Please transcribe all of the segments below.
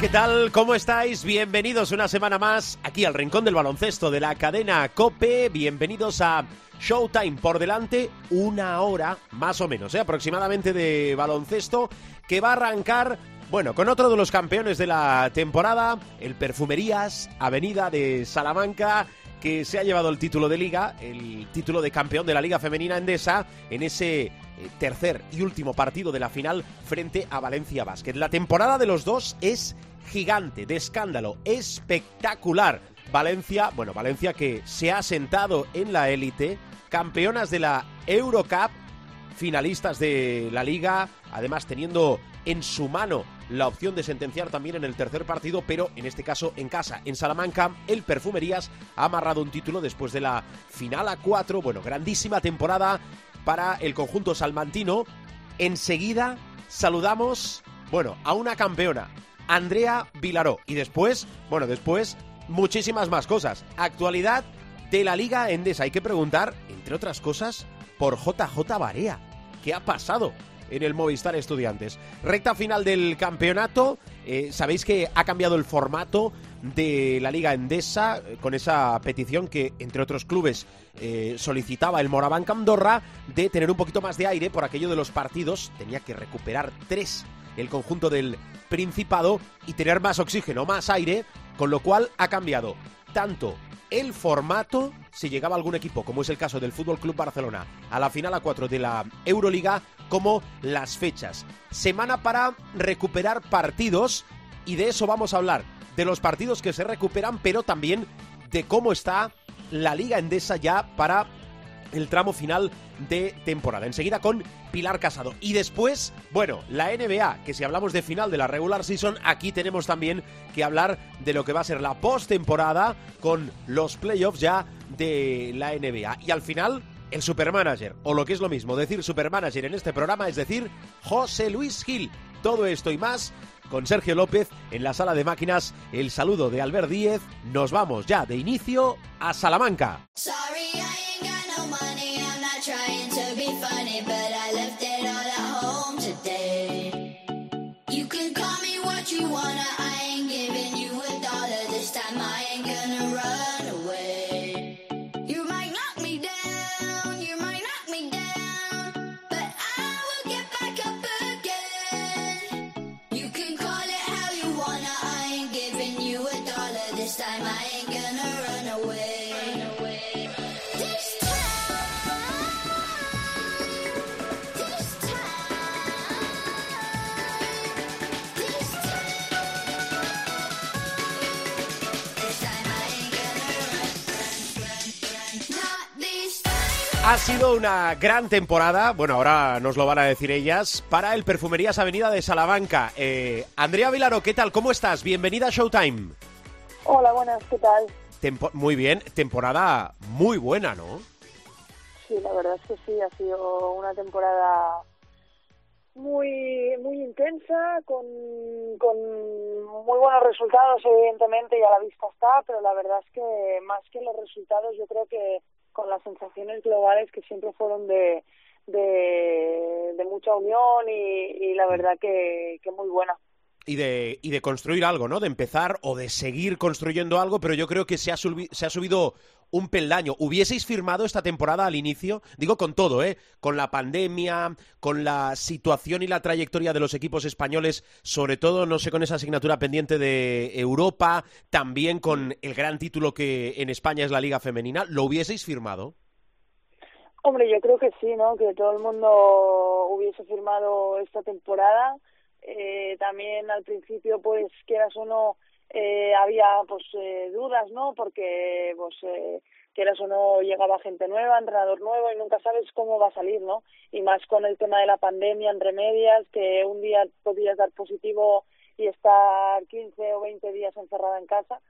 ¿Qué tal? ¿Cómo estáis? Bienvenidos una semana más aquí al Rincón del Baloncesto de la cadena Cope. Bienvenidos a Showtime por delante, una hora más o menos, ¿eh? aproximadamente de baloncesto que va a arrancar, bueno, con otro de los campeones de la temporada, el Perfumerías Avenida de Salamanca que se ha llevado el título de liga, el título de campeón de la Liga Femenina Endesa en ese eh, tercer y último partido de la final frente a Valencia Basket. La temporada de los dos es gigante, de escándalo, espectacular. Valencia, bueno, Valencia que se ha sentado en la élite, campeonas de la Eurocup, finalistas de la liga, además teniendo en su mano la opción de sentenciar también en el tercer partido, pero en este caso en casa, en Salamanca, el Perfumerías ha amarrado un título después de la final a cuatro. Bueno, grandísima temporada para el conjunto salmantino. Enseguida saludamos, bueno, a una campeona, Andrea Vilaró. Y después, bueno, después muchísimas más cosas. Actualidad de la Liga Endesa. Hay que preguntar, entre otras cosas, por JJ Barea. ¿Qué ha pasado? En el Movistar Estudiantes. Recta final del campeonato. Eh, Sabéis que ha cambiado el formato de la Liga Endesa eh, con esa petición que, entre otros clubes, eh, solicitaba el Moraván Andorra de tener un poquito más de aire por aquello de los partidos. Tenía que recuperar tres el conjunto del Principado y tener más oxígeno, más aire, con lo cual ha cambiado tanto el formato, si llegaba algún equipo, como es el caso del Fútbol Club Barcelona, a la final a 4 de la Euroliga, como las fechas. Semana para recuperar partidos y de eso vamos a hablar, de los partidos que se recuperan, pero también de cómo está la Liga Endesa ya para el tramo final de temporada. Enseguida con Pilar Casado. Y después, bueno, la NBA, que si hablamos de final de la regular season, aquí tenemos también que hablar de lo que va a ser la postemporada con los playoffs ya de la NBA. Y al final, el supermanager, o lo que es lo mismo, decir supermanager en este programa es decir José Luis Gil. Todo esto y más con Sergio López en la sala de máquinas. El saludo de Albert Díez. Nos vamos ya de inicio a Salamanca. Ha sido una gran temporada, bueno, ahora nos lo van a decir ellas, para el Perfumerías Avenida de Salamanca. Eh, Andrea Vilaro, ¿qué tal? ¿Cómo estás? Bienvenida a Showtime. Hola, buenas, ¿qué tal? muy bien, temporada muy buena, ¿no? Sí, la verdad es que sí, ha sido una temporada muy muy intensa, con, con muy buenos resultados, evidentemente, y a la vista está, pero la verdad es que más que los resultados, yo creo que con las sensaciones globales que siempre fueron de, de, mucha unión y, la verdad que, que muy buena y de, y de construir algo, ¿no? De empezar o de seguir construyendo algo, pero yo creo que se ha, se ha subido un peldaño. ¿Hubieseis firmado esta temporada al inicio? Digo con todo, ¿eh? Con la pandemia, con la situación y la trayectoria de los equipos españoles, sobre todo, no sé, con esa asignatura pendiente de Europa, también con el gran título que en España es la Liga Femenina. ¿Lo hubieseis firmado? Hombre, yo creo que sí, ¿no? Que todo el mundo hubiese firmado esta temporada. Eh, también al principio, pues, quieras o no, eh, había pues eh, dudas, ¿no? Porque pues eh, quieras o no llegaba gente nueva, entrenador nuevo y nunca sabes cómo va a salir, ¿no? Y más con el tema de la pandemia entre medias, que un día podías dar positivo y estar 15 o 20 días encerrada en casa.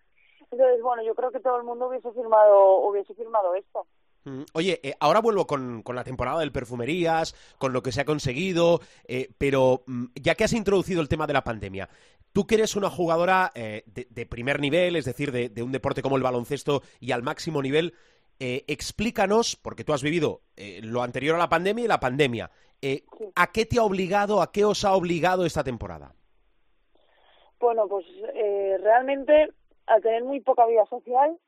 Entonces, bueno, yo creo que todo el mundo hubiese firmado hubiese firmado esto. Oye, eh, ahora vuelvo con, la temporada del perfumerías, con lo que se ha conseguido, eh, pero mm, ya que has introducido el tema de la pandemia, tú que eres una jugadora eh, de, primer nivel, es decir, de, un deporte como el baloncesto y al máximo nivel, explícanos, porque tú has vivido lo anterior a la pandemia y la pandemia, ¿a qué te ha obligado, a qué os ha obligado esta temporada? Bueno, pues realmente a tener muy poca vida social,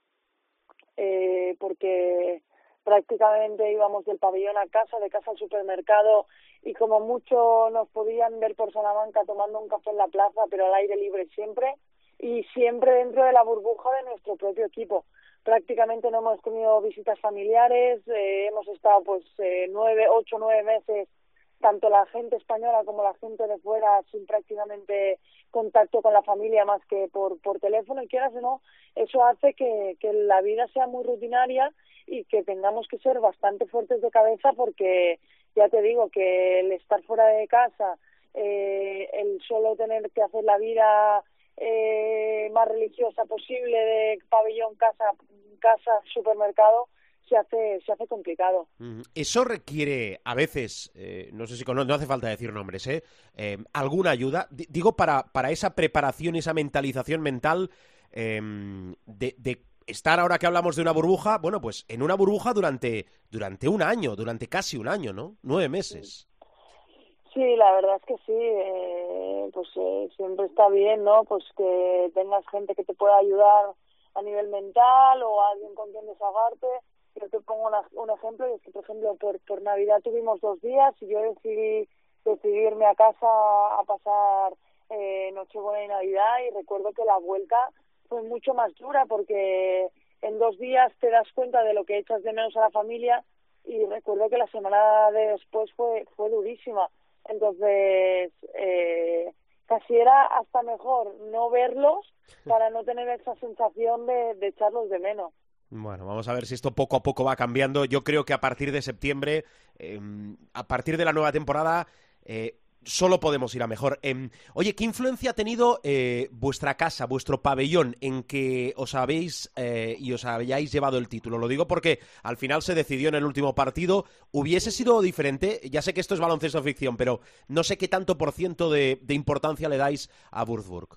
porque prácticamente íbamos del pabellón a casa, de casa al supermercado y como mucho nos podían ver por Salamanca tomando un café en la plaza, pero al aire libre siempre y siempre dentro de la burbuja de nuestro propio equipo. Prácticamente no hemos tenido visitas familiares, eh, hemos estado pues eh, nueve, ocho, nueve meses tanto la gente española como la gente de fuera sin prácticamente contacto con la familia más que por, por teléfono y quieras o no, eso hace que, que la vida sea muy rutinaria y que tengamos que ser bastante fuertes de cabeza porque ya te digo que el estar fuera de casa, eh, el solo tener que hacer la vida eh, más religiosa posible de pabellón, casa, casa, supermercado, se hace, se hace complicado. Eso requiere a veces, eh, no sé si no, no, hace falta decir nombres, ¿eh? eh alguna ayuda. digo, para, para esa preparación, esa mentalización mental em, de, de estar ahora que hablamos de una burbuja, bueno, pues en una burbuja durante, durante un año, durante casi un año, ¿no? Nueve meses. Sí, la verdad es que sí, eh, pues eh, siempre está bien, ¿no? Pues que tengas gente que te pueda ayudar a nivel mental o alguien con quien desahogarte. Yo te pongo un ejemplo, y es que, por ejemplo, por, por Navidad tuvimos dos días y yo decidí, decidirme a casa a pasar eh, Nochebuena y Navidad y recuerdo que la vuelta fue mucho más dura porque en dos días te das cuenta de lo que echas de menos a la familia y recuerdo que la semana de después fue fue durísima entonces eh, casi era hasta mejor no verlos para no tener esa sensación de, echarlos de menos bueno, vamos a ver si esto poco a poco va cambiando. Yo creo que a partir de septiembre, eh, a partir de la nueva temporada, eh, solo podemos ir a mejor. Em, oye, ¿qué influencia ha tenido eh, vuestra casa, vuestro pabellón, en que os habéis eh, y os hayáis llevado el título? Lo digo porque al final se decidió en el último partido. ¿Hubiese sido diferente? Ya sé que esto es baloncesto ficción, pero no sé qué tanto por ciento de, importancia le dais a Würzburg.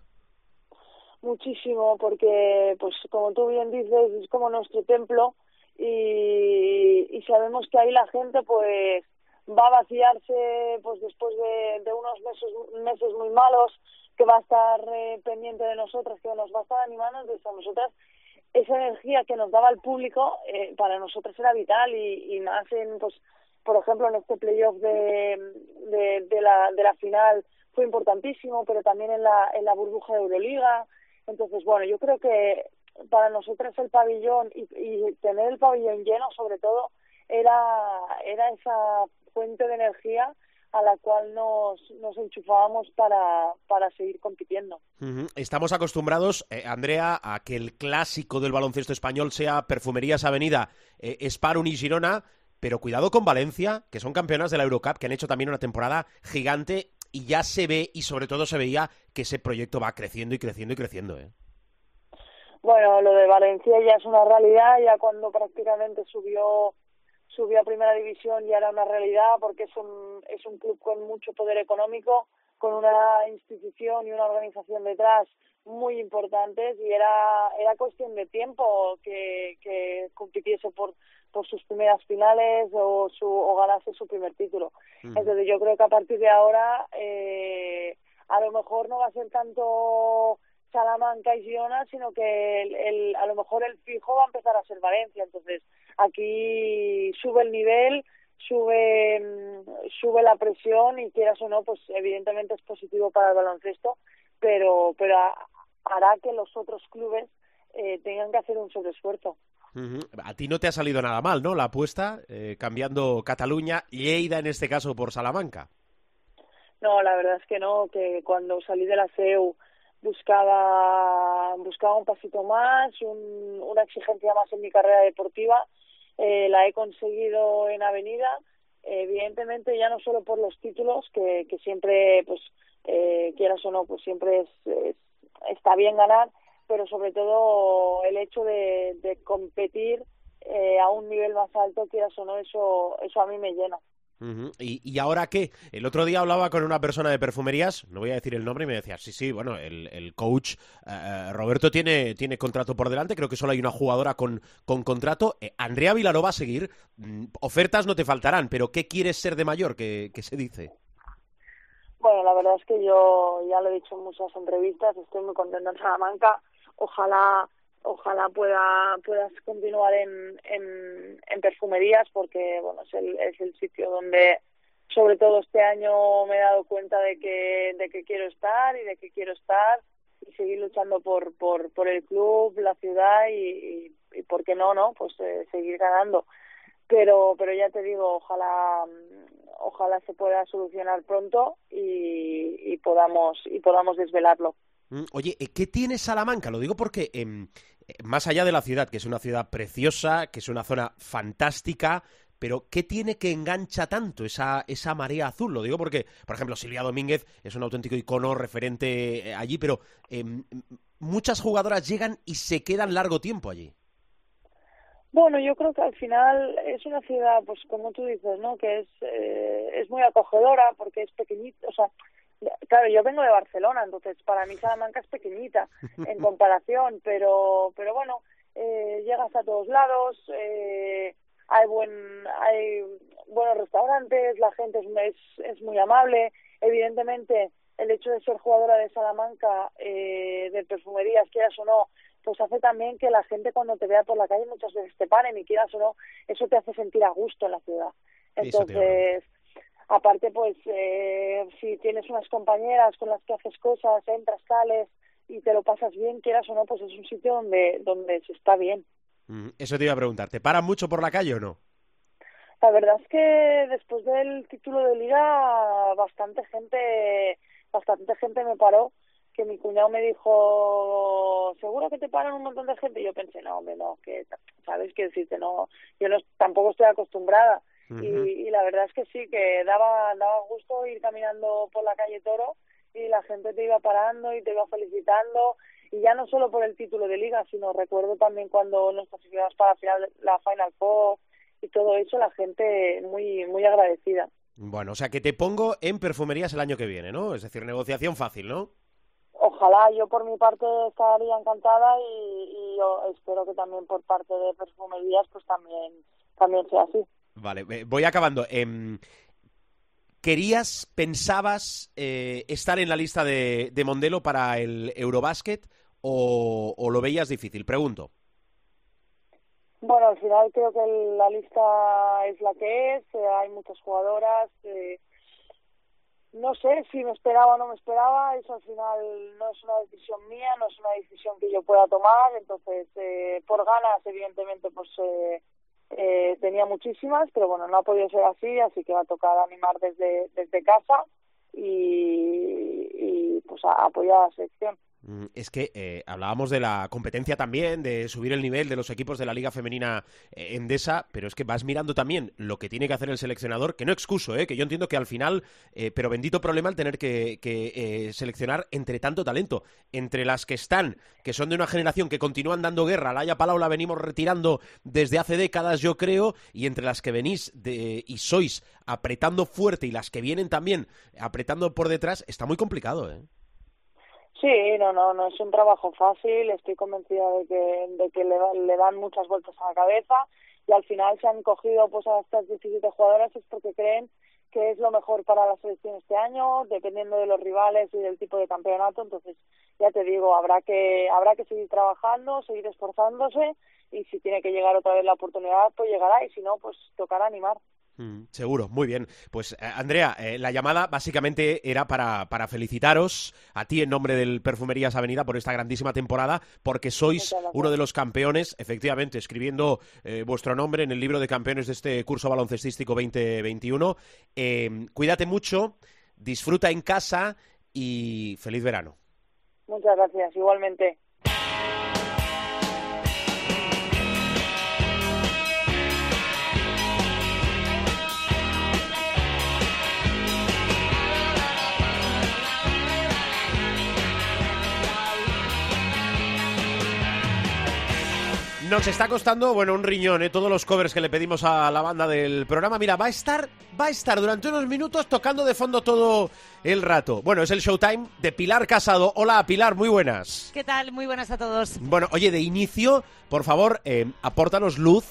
Muchísimo, porque, pues como tú bien dices, es como nuestro templo y, y sabemos que ahí la gente, pues va a vaciarse pues después de, unos meses, meses muy malos, que va a estar eh, pendiente de nosotras, que nos va a estar animando, entonces nosotras esa energía que nos daba el público eh, para nosotros era vital y, y más en, pues, por ejemplo, en este playoff de, de, de, la, de la final fue importantísimo, pero también en la, en la burbuja de Euroliga. Entonces, bueno, yo creo que para nosotras el pabellón y, y tener el pabellón lleno, sobre todo, era, era esa fuente de energía a la cual nos, nos enchufábamos para, para seguir compitiendo. Estamos acostumbrados, eh, Andrea, a que el clásico del baloncesto español sea Perfumerías Avenida, eh, Sparun y Girona, pero cuidado con Valencia, que son campeonas de la Eurocup, que han hecho también una temporada gigante y ya se ve y sobre todo se veía que ese proyecto va creciendo y creciendo y creciendo. ¿eh? Bueno, lo de Valencia ya es una realidad, ya cuando prácticamente subió subió a primera división y era una realidad porque es un, es un club con mucho poder económico, con una institución y una organización detrás muy importantes y era, era cuestión de tiempo que, que compitiese por, por sus primeras finales o, su, o ganase su primer título. Entonces yo creo que a partir de ahora eh, a lo mejor no va a ser tanto Salamanca y Girona, sino que el, el, a lo mejor el fijo va a empezar a ser Valencia. Entonces aquí sube el nivel, sube, mm, sube la presión y quieras o no, pues evidentemente es positivo para el baloncesto, pero, pero hará que los otros clubes eh, tengan que hacer un sobreesfuerzo. A ti no te ha salido nada mal, ¿no? La apuesta, eh, cambiando Cataluña, Lleida en este caso por Salamanca. No, la verdad es que no, que cuando salí de la CEU buscaba, buscaba un pasito más, un, una exigencia más en mi carrera deportiva eh, la he conseguido en Avenida, evidentemente ya no solo por los títulos, que, que siempre, pues, eh, quieras o no, pues siempre es, está bien ganar, pero sobre todo el hecho de, de competir eh, a un nivel más alto, quieras o no, eso, eso a mí me llena. ¿Y, ahora qué? El otro día hablaba con una persona de perfumerías, no voy a decir el nombre, y me decía, sí, sí, bueno, el, coach eh, eh, Roberto tiene, tiene contrato por delante, creo que solo hay una jugadora con, con contrato. Eh, Andrea Vilaro va a seguir, mm, ofertas no te faltarán, pero ¿qué quieres ser de mayor? ¿Qué, qué se dice? Bueno, la verdad es que yo ya lo he dicho en muchas entrevistas, estoy muy contenta en Salamanca. Ojalá ojalá pueda puedas continuar en, en, en, perfumerías porque bueno es el, es el sitio donde sobre todo este año me he dado cuenta de que de que quiero estar y de que quiero estar y seguir luchando por por por el club la ciudad y, y, por qué no no pues eh, seguir ganando. Pero pero ya te digo ojalá ojalá se pueda solucionar pronto y, y podamos y podamos desvelarlo Oye, ¿qué tiene Salamanca? Lo digo porque eh, más allá de la ciudad, que es una ciudad preciosa, que es una zona fantástica, pero ¿qué tiene que engancha tanto esa, esa marea azul? Lo digo porque, por ejemplo, Silvia Domínguez es un auténtico icono referente eh, allí, pero em, muchas jugadoras llegan y se quedan largo tiempo allí. Bueno, yo creo que al final es una ciudad, pues como tú dices, ¿no? Que es, eh, es muy acogedora porque es pequeñita, o sea, Claro, yo vengo de Barcelona, entonces para mí Salamanca es pequeñita en comparación, pero pero bueno, eh, llegas a todos lados, eh, hay buen hay buenos restaurantes, la gente es, es, muy amable, evidentemente el hecho de ser jugadora de Salamanca, eh, de perfumerías, quieras o no, pues hace también que la gente cuando te vea por la calle muchas veces te paren y quieras o no, eso te hace sentir a gusto en la ciudad. Entonces, aparte pues eh, si tienes unas compañeras con las que haces cosas entras sales y te lo pasas bien quieras o no pues es un sitio donde donde se está bien. Eso te iba a preguntar te paran mucho por la calle o no la verdad es que después del título de liga bastante gente bastante gente me paró que mi cuñado me dijo seguro que te paran un montón de gente y yo pensé no hombre no que sabes que decirte no yo no tampoco estoy acostumbrada y, la verdad es que sí, que daba, daba gusto ir caminando por la calle Toro y la gente te iba parando y te iba felicitando y ya no solo por el título de liga, sino recuerdo también cuando nos clasificamos para la final, la Final Four y todo eso, la gente muy muy agradecida. Bueno, o sea que te pongo en perfumerías el año que viene, ¿no? Es decir, negociación fácil, ¿no? Ojalá, yo por mi parte estaría encantada y, y yo espero que también por parte de perfumerías pues también también sea así. Vale, voy acabando. Em, ¿Querías, pensabas eh, estar en la lista de, de Mondelo para el Eurobasket o, lo veías difícil? Pregunto. Bueno, al final creo que la lista es la que es, eh, hay muchas jugadoras. Eh, no sé si me esperaba o no me esperaba, eso al final no es una decisión mía, no es una decisión que yo pueda tomar, entonces por ganas evidentemente pues eh, tenía muchísimas, pero bueno, no ha podido ser así, así que va a tocar animar desde, desde casa y, y pues a, apoyar la selección. Mm, es que eh, hablábamos de la competencia también, de subir el nivel de los equipos de la Liga Femenina eh, Endesa, pero es que vas mirando también lo que tiene que hacer el seleccionador, que no excuso, eh, que yo entiendo que al final, eh, pero bendito problema el tener que, seleccionar entre tanto talento, entre las que están, que son de una generación que continúan dando guerra, la Haya Palau la venimos retirando desde hace décadas, yo creo, y entre las que venís de, y sois apretando fuerte y las que vienen también apretando por detrás, está muy complicado, ¿eh? Sí, no, no, no es un trabajo fácil. Estoy convencida de que, de que le, le dan muchas vueltas a la cabeza y al final se han cogido pues a estas 17 jugadoras es porque creen que es lo mejor para la selección este año, dependiendo de los rivales y del tipo de campeonato. Entonces, ya te digo, habrá que habrá que seguir trabajando, seguir esforzándose y si tiene que llegar otra vez la oportunidad, pues llegará y si no, pues tocará animar. Mm, seguro, muy bien. Pues eh, Andrea, eh, la llamada básicamente era para, para, felicitaros a ti en nombre del Perfumerías Avenida por esta grandísima temporada, porque sois uno de los campeones, efectivamente, escribiendo eh, vuestro nombre en el libro de campeones de este curso baloncestístico 2021. cuídate mucho, disfruta en casa y feliz verano. Muchas gracias, igualmente. Nos está costando, bueno, un riñón, ¿eh? todos los covers que le pedimos a la banda del programa. Mira, va a estar, va a estar durante unos minutos tocando de fondo todo el rato. Bueno, es el showtime de Pilar Casado. Hola, Pilar, muy buenas. ¿Qué tal? Muy buenas a todos. Bueno, oye, de inicio, por favor, eh, apórtanos luz.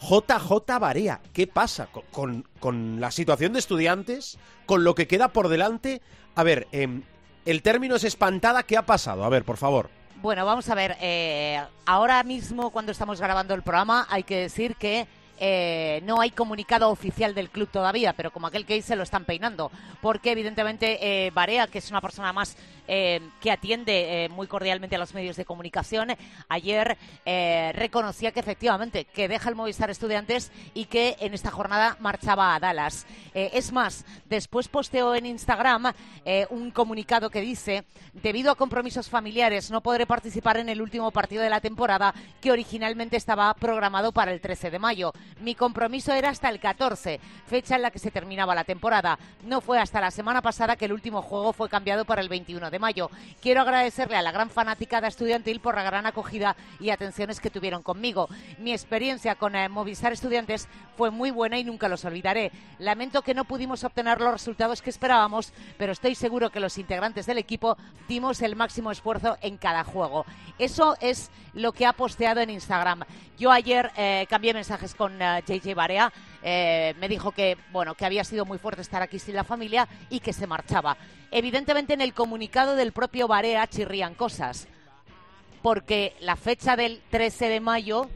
JJ Barea, ¿qué pasa con, con, con, la situación de estudiantes? ¿Con lo que queda por delante? A ver, eh, el término es espantada, ¿qué ha pasado? A ver, por favor. Bueno, vamos a ver. Eh, ahora mismo, cuando estamos grabando el programa, hay que decir que eh, no hay comunicado oficial del club todavía, pero como aquel que dice lo están peinando, porque evidentemente eh, Barea, que es una persona más eh, que atiende eh, muy cordialmente a los medios de comunicación, ayer reconocía que efectivamente que deja el Movistar Estudiantes y que en esta jornada marchaba a Dallas. Es más, después posteó en Instagram un comunicado que dice, debido a compromisos familiares no podré participar en el último partido de la temporada que originalmente estaba programado para el 13 de mayo. Mi compromiso era hasta el 14, fecha en la que se terminaba la temporada. No fue hasta la semana pasada que el último juego fue cambiado para el 21 de mayo. Quiero agradecerle a la gran fanaticada estudiantil por la gran acogida y atenciones que tuvieron conmigo. Mi experiencia con eh, Movistar Estudiantes fue muy buena y nunca los olvidaré. Lamento que no pudimos obtener los resultados que esperábamos, pero estoy seguro que los integrantes del equipo dimos el máximo esfuerzo en cada juego. Eso es lo que ha posteado en Instagram. Yo ayer eh, cambié mensajes con JJ Barea. Eh, me dijo que bueno que había sido muy fuerte estar aquí sin la familia y que se marchaba. Evidentemente en el comunicado del propio Barea chirrían cosas, porque la fecha del 13 de mayo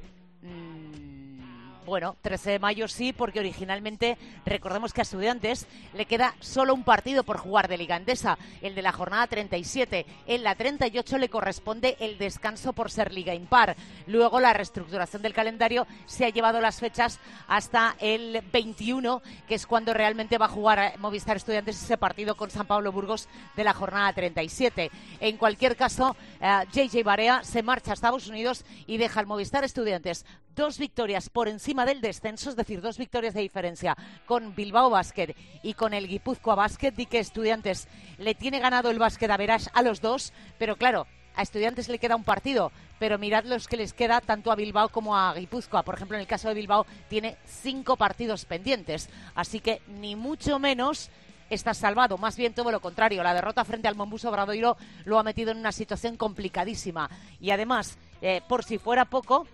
bueno, 13 de mayo sí, porque originalmente recordemos que a Estudiantes le queda solo un partido por jugar de Liga Endesa, el de la jornada 37. En la 38 le corresponde el descanso por ser Liga Impar. Luego la reestructuración del calendario se ha llevado las fechas hasta el 21, que es cuando realmente va a jugar Movistar Estudiantes ese partido con San Pablo Burgos de la jornada 37. En cualquier caso, uh, eh, JJ Barea se marcha a Estados Unidos y deja al Movistar Estudiantes dos victorias por encima del descenso, es decir, dos victorias de diferencia con Bilbao Basket y con el Guipúzcoa Basket, y que Estudiantes le tiene ganado el básquet a Verás a los dos, pero claro, a Estudiantes le queda un partido, pero mirad los que les queda tanto a Bilbao como a Guipúzcoa. Por ejemplo, en el caso de Bilbao tiene cinco partidos pendientes, así que ni mucho menos está salvado, más bien todo lo contrario. La derrota frente al Mombuso Obradoiro lo ha metido en una situación complicadísima. Y además, eh, por si fuera poco,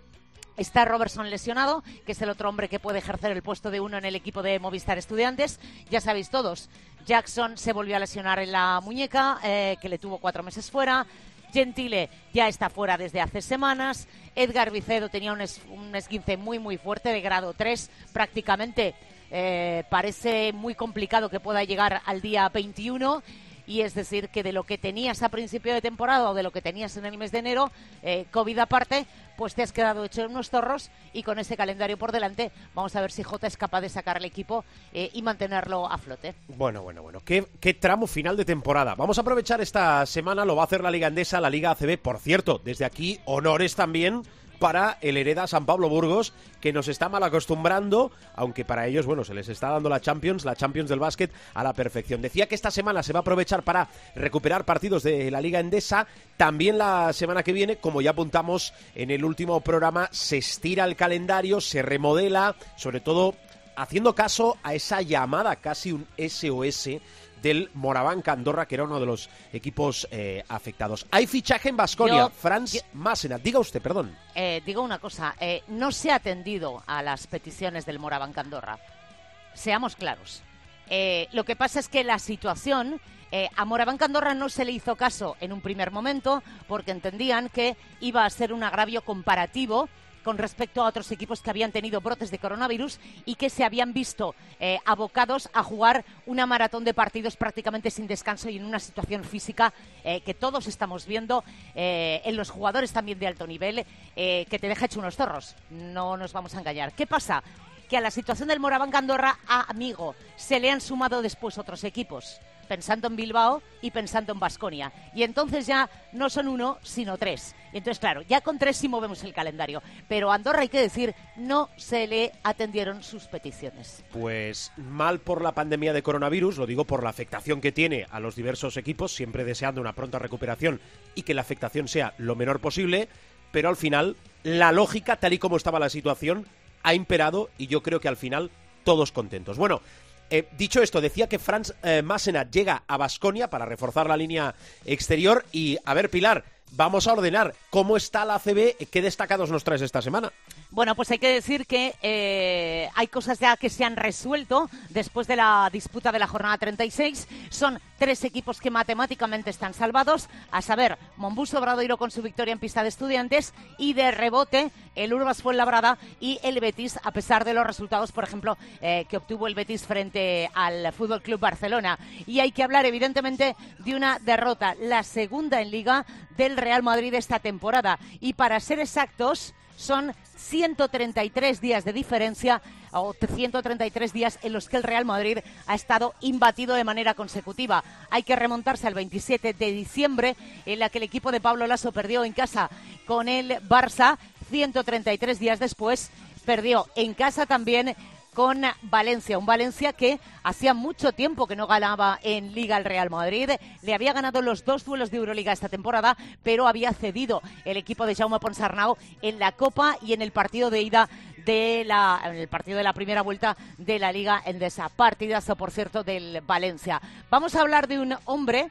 Está Robertson lesionado, que es el otro hombre que puede ejercer el puesto de uno en el equipo de Movistar Estudiantes. Ya sabéis todos, Jackson se volvió a lesionar en la muñeca, eh, que le tuvo cuatro meses fuera. Gentile ya está fuera desde hace semanas. Edgar Vicedo tenía un, es, un esguince muy, muy fuerte, de grado 3, prácticamente. Eh, parece muy complicado que pueda llegar al día 21 y es decir que de lo que tenías a principio de temporada o de lo que tenías en el mes de enero, eh, COVID aparte, pues te has quedado hecho unos zorros y con ese calendario por delante vamos a ver si Jota es capaz de sacar el equipo eh, y mantenerlo a flote. Bueno, bueno, bueno, ¿Qué, ¿Qué, tramo final de temporada. Vamos a aprovechar esta semana, lo va a hacer la Liga Endesa, la Liga ACB, por cierto, desde aquí honores también para el Hereda San Pablo Burgos, que nos está mal acostumbrando, aunque para ellos, bueno, se les está dando la Champions, la Champions del básquet, a la perfección. Decía que esta semana se va a aprovechar para recuperar partidos de la Liga Endesa. También la semana que viene, como ya apuntamos en el último programa, se estira el calendario, se remodela, sobre todo haciendo caso a esa llamada, casi un SOS del Moraván Andorra, que era uno de los equipos eh, afectados. Hay fichaje en Basconia, Franz Massena. Diga usted, perdón. Eh, digo una cosa, eh, no se ha atendido a las peticiones del Moraván Andorra. Seamos claros. Lo que pasa es que la situación eh, a Moraván Andorra no se le hizo caso en un primer momento porque entendían que iba a ser un agravio comparativo con respecto a otros equipos que habían tenido brotes de coronavirus y que se habían visto eh, abocados a jugar una maratón de partidos prácticamente sin descanso y en una situación física eh, que todos estamos viendo eh, en los jugadores también de alto nivel que te deja hecho unos zorros. No nos vamos a engañar. ¿Qué pasa? Que a la situación del Moraván Andorra, amigo, se le han sumado después otros equipos pensando en Bilbao y pensando en Basconia. Y entonces ya no son uno, sino tres. Y entonces, claro, ya con tres sí movemos el calendario. Pero Andorra, hay que decir, no se le atendieron sus peticiones. Pues mal por la pandemia de coronavirus, lo digo por la afectación que tiene a los diversos equipos, siempre deseando una pronta recuperación y que la afectación sea lo menor posible pero al final la lógica, tal y como estaba la situación, ha imperado y yo creo que al final todos contentos. Bueno, eh, dicho esto, decía que Franz eh, Massenat llega a Basconia para reforzar la línea exterior y, a ver, Pilar, vamos a ordenar cómo está la ACB, qué destacados nos traes esta semana. Bueno, pues hay que decir que eh, hay cosas ya que se han resuelto después de la disputa de la jornada 36. Son tres equipos que matemáticamente están salvados, a saber, Mombuso Bradoiro con su victoria en pista de estudiantes y de rebote el Urbas Fuenlabrada y el Betis, a pesar de los resultados, por ejemplo, eh, que obtuvo el Betis frente al Fútbol Club Barcelona. Y hay que hablar, evidentemente, de una derrota, la segunda en Liga del Real Madrid esta temporada. Y para ser exactos, son 133 días de diferencia o 133 días en los que el Real Madrid ha estado imbatido de manera consecutiva. Hay que remontarse al 27 de diciembre, en la que el equipo de Pablo Lasso perdió en casa con el Barça. 133 días después perdió en casa también con Valencia. Un Valencia que hacía mucho tiempo que no ganaba en Liga el Real Madrid. Le había ganado los dos duelos de Euroliga esta temporada, pero había cedido el equipo de Jaume Ponsarnau en la Copa y en el partido de ida de la, en el partido de la primera vuelta de la Liga Endesa. Partidazo, por cierto, del Valencia. Vamos a hablar de un hombre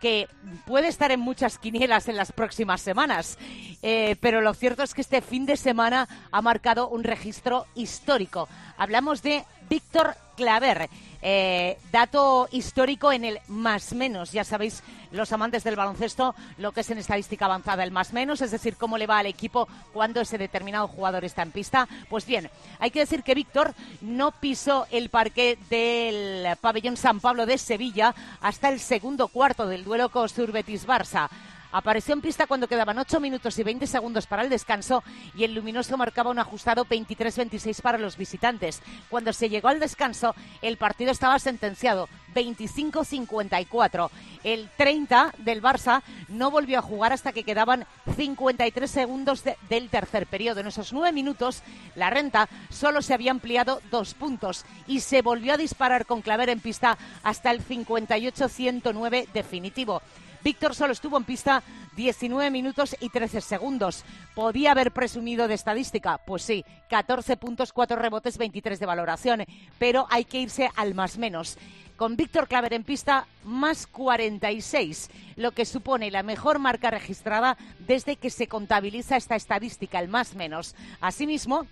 que puede estar en muchas quinielas en las próximas semanas. Eh, pero lo cierto es que este fin de semana ha marcado un registro histórico. Hablamos de Víctor Claver. Eh, dato histórico en el más menos. Ya sabéis, los amantes del baloncesto, lo que es en estadística avanzada el más menos, es decir, cómo le va al equipo cuando ese determinado jugador está en pista. Pues bien, hay que decir que Víctor no pisó el parque del pabellón San Pablo de Sevilla hasta el segundo cuarto del duelo con Surbetis Barça. Apareció en pista cuando quedaban 8 minutos y 20 segundos para el descanso y el luminoso marcaba un ajustado 23-26 para los visitantes. Cuando se llegó al descanso, el partido estaba sentenciado 25-54. El 30 del Barça no volvió a jugar hasta que quedaban 53 segundos del tercer periodo. En esos nueve minutos, la renta solo se había ampliado dos puntos y se volvió a disparar con Claver en pista hasta el 58-109 definitivo. Víctor solo estuvo en pista 19 minutos y 13 segundos. ¿Podía haber presumido de estadística? Pues sí, 14 puntos, 4 rebotes, 23 de valoración. Pero hay que irse al más menos con Víctor Claver en pista más 46, lo que supone la mejor marca registrada desde que se contabiliza esta estadística, el más menos. Asimismo,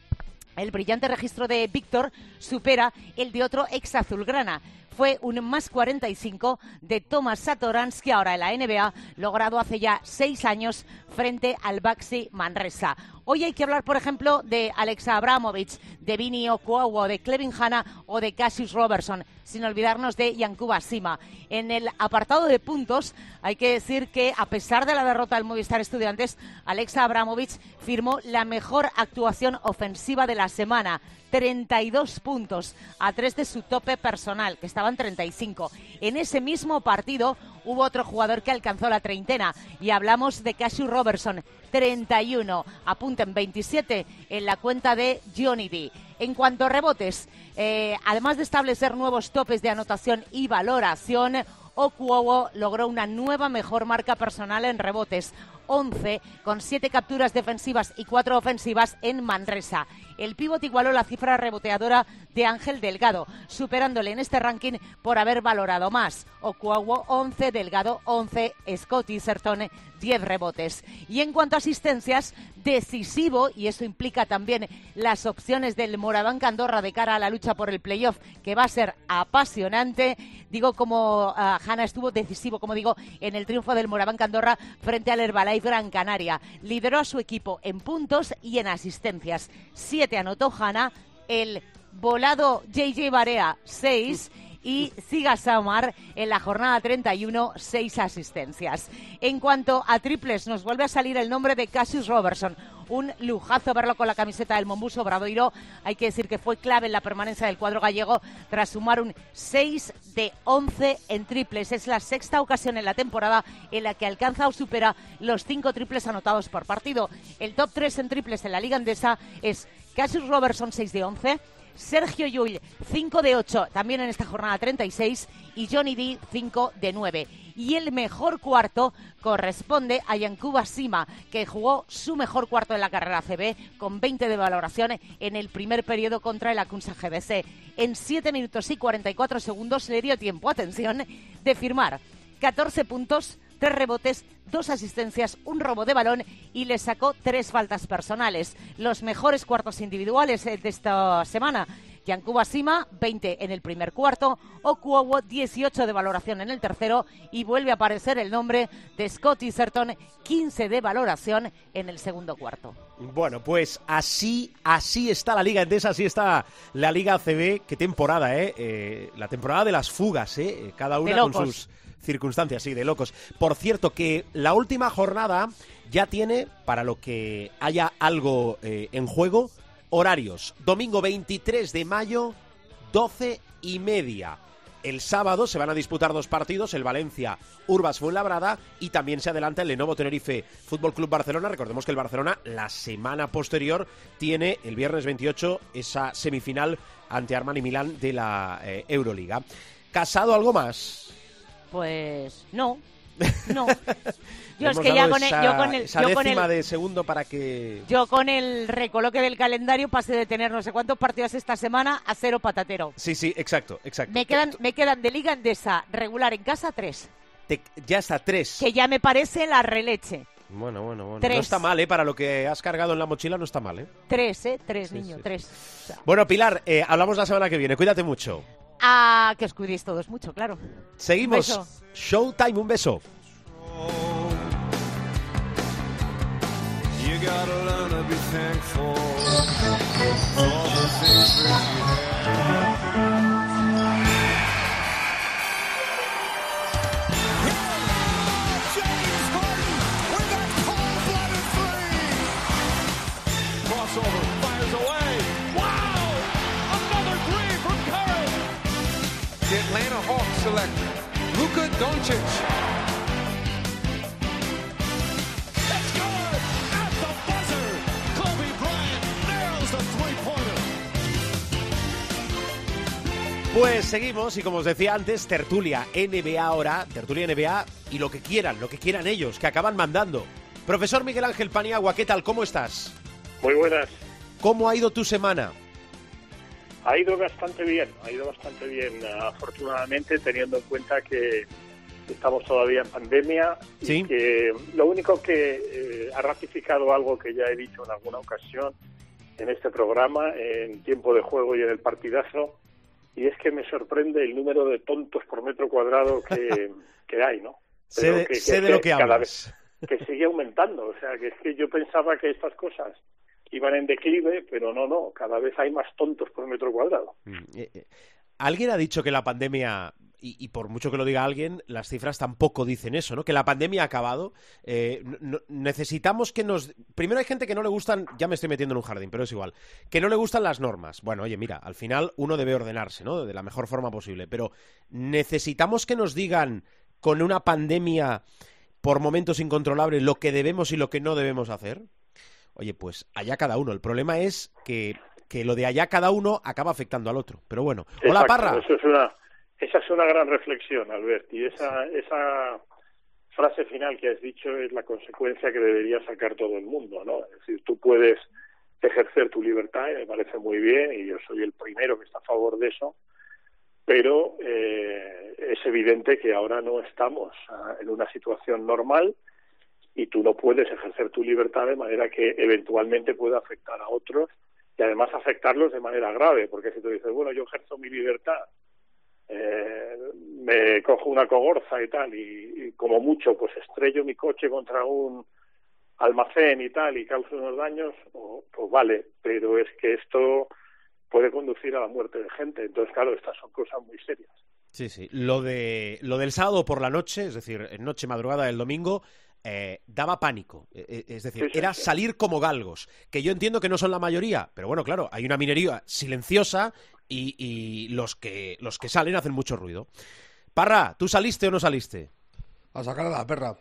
el brillante registro de Víctor supera el de otro ex azulgrana fue un más 45 de Thomas Satoransky, ahora en la NBA, logrado hace ya seis años frente al Baxi Manresa. Hoy hay que hablar, por ejemplo, de Alexa Abramovich, de Vini Okuawo, de Clevin Hanna o de Cassius Robertson, sin olvidarnos de Yankuba Sima. En el apartado de puntos, hay que decir que, a pesar de la derrota del Movistar Estudiantes, Alexa Abramovich firmó la mejor actuación ofensiva de la semana. 32 puntos a tres de su tope personal, que estaba en 35. En ese mismo partido hubo otro jugador que alcanzó la treintena y hablamos de Cassius Robertson, 31. Apunten 27 en la cuenta de Johnny B. En cuanto a rebotes, eh, además de establecer nuevos topes de anotación y valoración, Okuowo logró una nueva mejor marca personal en rebotes, 11 con 7 capturas defensivas y 4 ofensivas en Manresa. El pívot igualó la cifra reboteadora de Ángel Delgado, superándole en este ranking por haber valorado más. Okuowo 11, Delgado 11, Scotty Sertone 10 rebotes. Y en cuanto a asistencias, decisivo, y eso implica también las opciones del Moraván Candorra de cara a la lucha por el playoff, que va a ser apasionante. Digo, como uh, Hanna estuvo decisivo, como digo, en el triunfo del Moraván Candorra frente al Herbalife Gran Canaria. Lideró a su equipo en puntos y en asistencias. Siete anotó Hanna, el volado JJ Barea, seis y Siga Samar en la jornada 31, seis asistencias. En cuanto a triples, nos vuelve a salir el nombre de Cassius Robertson. Un lujazo verlo con la camiseta del Mombuso Bradoiro. Hay que decir que fue clave en la permanencia del cuadro gallego tras sumar un 6 de 11 en triples. Es la sexta ocasión en la temporada en la que alcanza o supera los cinco triples anotados por partido. El top 3 en triples en la Liga Andesa es Cassius Robertson 6 de 11. Sergio Llull, 5 de 8, también en esta jornada 36, y Johnny D, 5 de 9. Y el mejor cuarto corresponde a Yankuba Sima, que jugó su mejor cuarto en la carrera CB con 20 de valoración en el primer periodo contra el Acunsa GBC. En 7 minutos y 44 segundos le dio tiempo, atención, de firmar 14 puntos, 3 rebotes, dos asistencias, un robo de balón y le sacó tres faltas personales. Los mejores cuartos individuales eh, de esta semana. Yankuba Sima, 20 en el primer cuarto, Okuowo, 18 de valoración en el tercero y vuelve a aparecer el nombre de Scotty Serton, 15 de valoración en el segundo cuarto. Bueno, pues así, así está la Liga Endesa, así está la Liga ACB. Qué temporada, ¿eh? eh la temporada de las fugas, ¿eh? Cada una con sus circunstancias, sí, de locos. Por cierto, que la última jornada ya tiene, para lo que haya algo eh, en juego, horarios. Domingo 23 de mayo, 12 y media. El sábado se van a disputar dos partidos, el Valencia Urbas Fuenlabrada y también se adelanta el Lenovo Tenerife Fútbol Club Barcelona. Recordemos que el Barcelona la semana posterior tiene el viernes 28 esa semifinal ante Armani Milán de la eh, Euroliga. ¿Casado algo más? Pues no, no. Yo es que ya con el, yo con el, yo con el, de segundo para que yo con el recoloque del calendario pasé de tener no sé cuántos partidos esta semana a cero patatero. Sí, sí, exacto, exacto. Me quedan, me quedan de liga andesa regular en casa tres. ya está tres. Que ya me parece la releche. Bueno, bueno, bueno. No está mal, ¿eh? Para lo que has cargado en la mochila no está mal, ¿eh? Tres, ¿eh? Tres, niño, tres. Bueno, Pilar, eh, hablamos la semana que viene. Cuídate mucho. A que os cuidéis todos mucho, claro. Seguimos. Showtime, un beso. You gotta learn to be thankful for the things that Pues seguimos y como os decía antes, tertulia NBA ahora, tertulia NBA y lo que quieran, lo que quieran ellos, que acaban mandando. Profesor Miguel Ángel Paniagua, ¿qué tal? ¿Cómo estás? Muy buenas. ¿Cómo ha ido tu semana? Ha ido bastante bien, ha ido bastante bien, afortunadamente, teniendo en cuenta que estamos todavía en pandemia y que lo único que eh, ha ratificado algo que ya he dicho en alguna ocasión en este programa, en tiempo de juego y en el partidazo, y es que me sorprende el número de tontos por metro cuadrado que, hay, ¿no? sé, de, lo que hablas. que sigue aumentando, o sea, que es que yo pensaba que estas cosas iban en declive, pero no, no, cada vez hay más tontos por metro cuadrado. Alguien ha dicho que la pandemia, y, por mucho que lo diga alguien, las cifras tampoco dicen eso, ¿no? Que la pandemia ha acabado. Eh, necesitamos que nos... Primero hay gente que no le gustan, ya me estoy metiendo en un jardín, pero es igual, que no le gustan las normas. Bueno, oye, mira, al final uno debe ordenarse, ¿no? De la mejor forma posible, pero necesitamos que nos digan con una pandemia por momentos incontrolables lo que debemos y lo que no debemos hacer. Oye, pues allá cada uno. El problema es que, que lo de allá cada uno acaba afectando al otro. Pero bueno. Hola, Parra. Eso es una, esa es una gran reflexión, Albert. Y esa, esa frase final que has dicho es la consecuencia que debería sacar todo el mundo, ¿no? Es decir, tú puedes ejercer tu libertad, y me parece muy bien, y yo soy el primero que está a favor de eso, pero eh, es evidente que ahora no estamos ah, en una situación normal y tú no puedes ejercer tu libertad de manera que eventualmente pueda afectar a otros y además afectarlos de manera grave, porque si tú dices, bueno, yo ejerzo mi libertad, eh, me cojo una cogorza y tal, y, como mucho, pues estrello mi coche contra un almacén y tal, y causo unos daños, pues vale, pero es que esto puede conducir a la muerte de gente. Entonces, claro, estas son cosas muy serias. Sí, sí. Lo, de, lo del sábado por la noche, es decir, noche madrugada del domingo, eh, daba pánico. Eh, eh, es decir, era salir como galgos, que yo entiendo que no son la mayoría, pero bueno, claro, hay una minería silenciosa y, los, que, los que salen hacen mucho ruido. Parra, ¿tú saliste o no saliste? A sacar a la perra.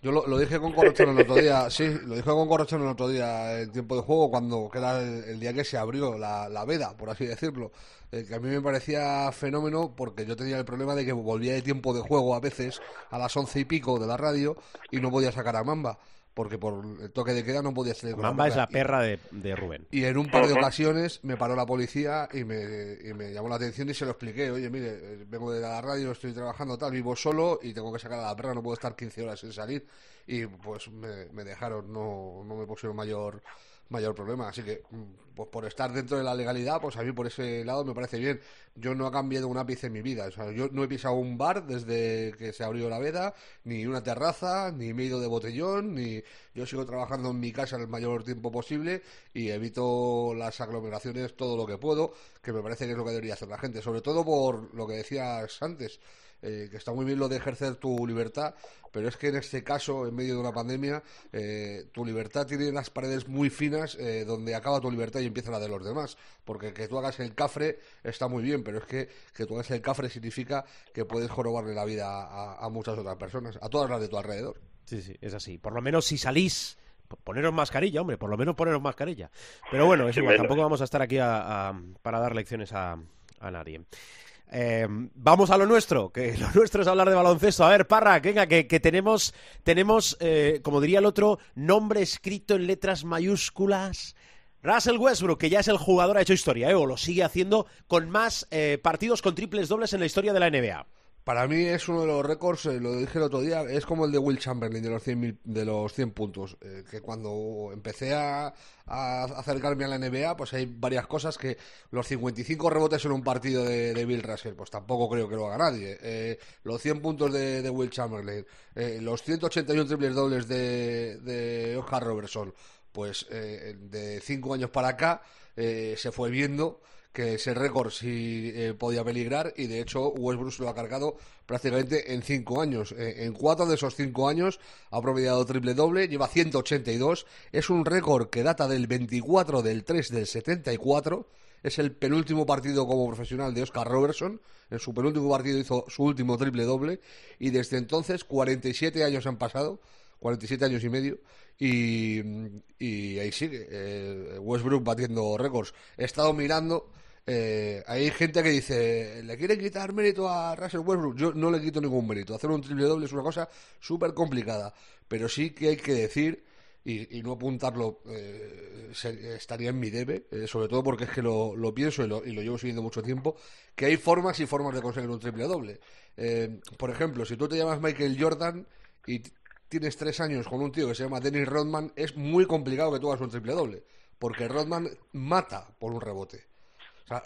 Yo lo, dije con Corrochano el otro día, sí, lo dije con Corrochano el otro día en tiempo de juego, cuando que era el, día que se abrió la, la, veda, por así decirlo. Eh, que a mí me parecía fenómeno porque yo tenía el problema de que volvía de tiempo de juego a veces a las once y pico de la radio y no podía sacar a Mamba porque por el toque de queda no podía salir con Mamba es la perra de, de, Rubén. Y en un par de ocasiones me paró la policía y me, y me, llamó la atención y se lo expliqué. Oye, mire, vengo de la radio, estoy trabajando tal, vivo solo y tengo que sacar a la perra, no puedo estar 15 horas sin salir. Y pues me, me dejaron, no, no me pusieron mayor mayor problema. Así que, mm, pues por estar dentro de la legalidad, pues a mí por ese lado me parece bien. Yo no he cambiado un ápice en mi vida. O sea, yo no he pisado un bar desde que se abrió la veda, ni una terraza, ni me he ido de botellón, ni yo sigo trabajando en mi casa el mayor tiempo posible y evito las aglomeraciones todo lo que puedo, que me parece que es lo que debería hacer la gente. Sobre todo por lo que decías antes eh, que está muy bien lo de ejercer tu libertad, pero es que en este caso, en medio de una pandemia, eh, tu libertad tiene las paredes muy finas eh, donde acaba tu libertad y empieza la de los demás. Porque que tú hagas el cafre está muy bien, pero es que que tú hagas el cafre significa que puedes jorobarle la vida a, muchas otras personas, a todas las de tu alrededor. Sí, sí, es así. Por lo menos si salís poneros mascarilla, hombre, por lo menos poneros mascarilla. Pero bueno, es igual, tampoco vamos a estar aquí para dar lecciones a, a nadie. Eh, vamos a lo nuestro, que lo nuestro es hablar de baloncesto. A ver, Parra, venga, que, tenemos, tenemos eh, como diría el otro, nombre escrito en letras mayúsculas. Russell Westbrook, que ya es el jugador, ha hecho historia, ¿eh? o lo sigue haciendo con más eh, partidos con triples dobles en la historia de la NBA. Para mí es uno de los récords, eh, lo dije el otro día, es como el de Will Chamberlain de los 100, de los 100 puntos. Eh, que cuando empecé a, acercarme a la NBA, pues hay varias cosas que los 55 rebotes en un partido de, Bill Russell, pues tampoco creo que lo haga nadie. Eh, los 100 puntos de, Will Chamberlain, los 181 triples dobles de, de Oscar Robertson, pues de 5 años para acá se fue viendo que ese récord sí eh, podía peligrar y de hecho Westbrook lo ha cargado prácticamente en cinco años. Eh, en cuatro de esos cinco años ha promediado triple doble, lleva 182, es un récord que data del 24 del 3 del 74, es el penúltimo partido como profesional de Oscar Robertson, en su penúltimo partido hizo su último triple doble y desde entonces 47 años han pasado 47 años y medio, y, y ahí sigue. Eh, Westbrook batiendo récords. He estado mirando eh, hay gente que dice, ¿le quieren quitar mérito a Russell Westbrook? Yo no le quito ningún mérito. Hacer un triple doble es una cosa súper complicada. Pero sí que hay que decir, y, no apuntarlo eh, estaría en mi debe, eh, sobre todo porque es que lo, pienso y lo, llevo siguiendo mucho tiempo, que hay formas y formas de conseguir un triple doble. por ejemplo, si tú te llamas Michael Jordan y tienes tres años con un tío que se llama Dennis Rodman, es muy complicado que tú hagas un triple doble. Porque Rodman mata por un rebote.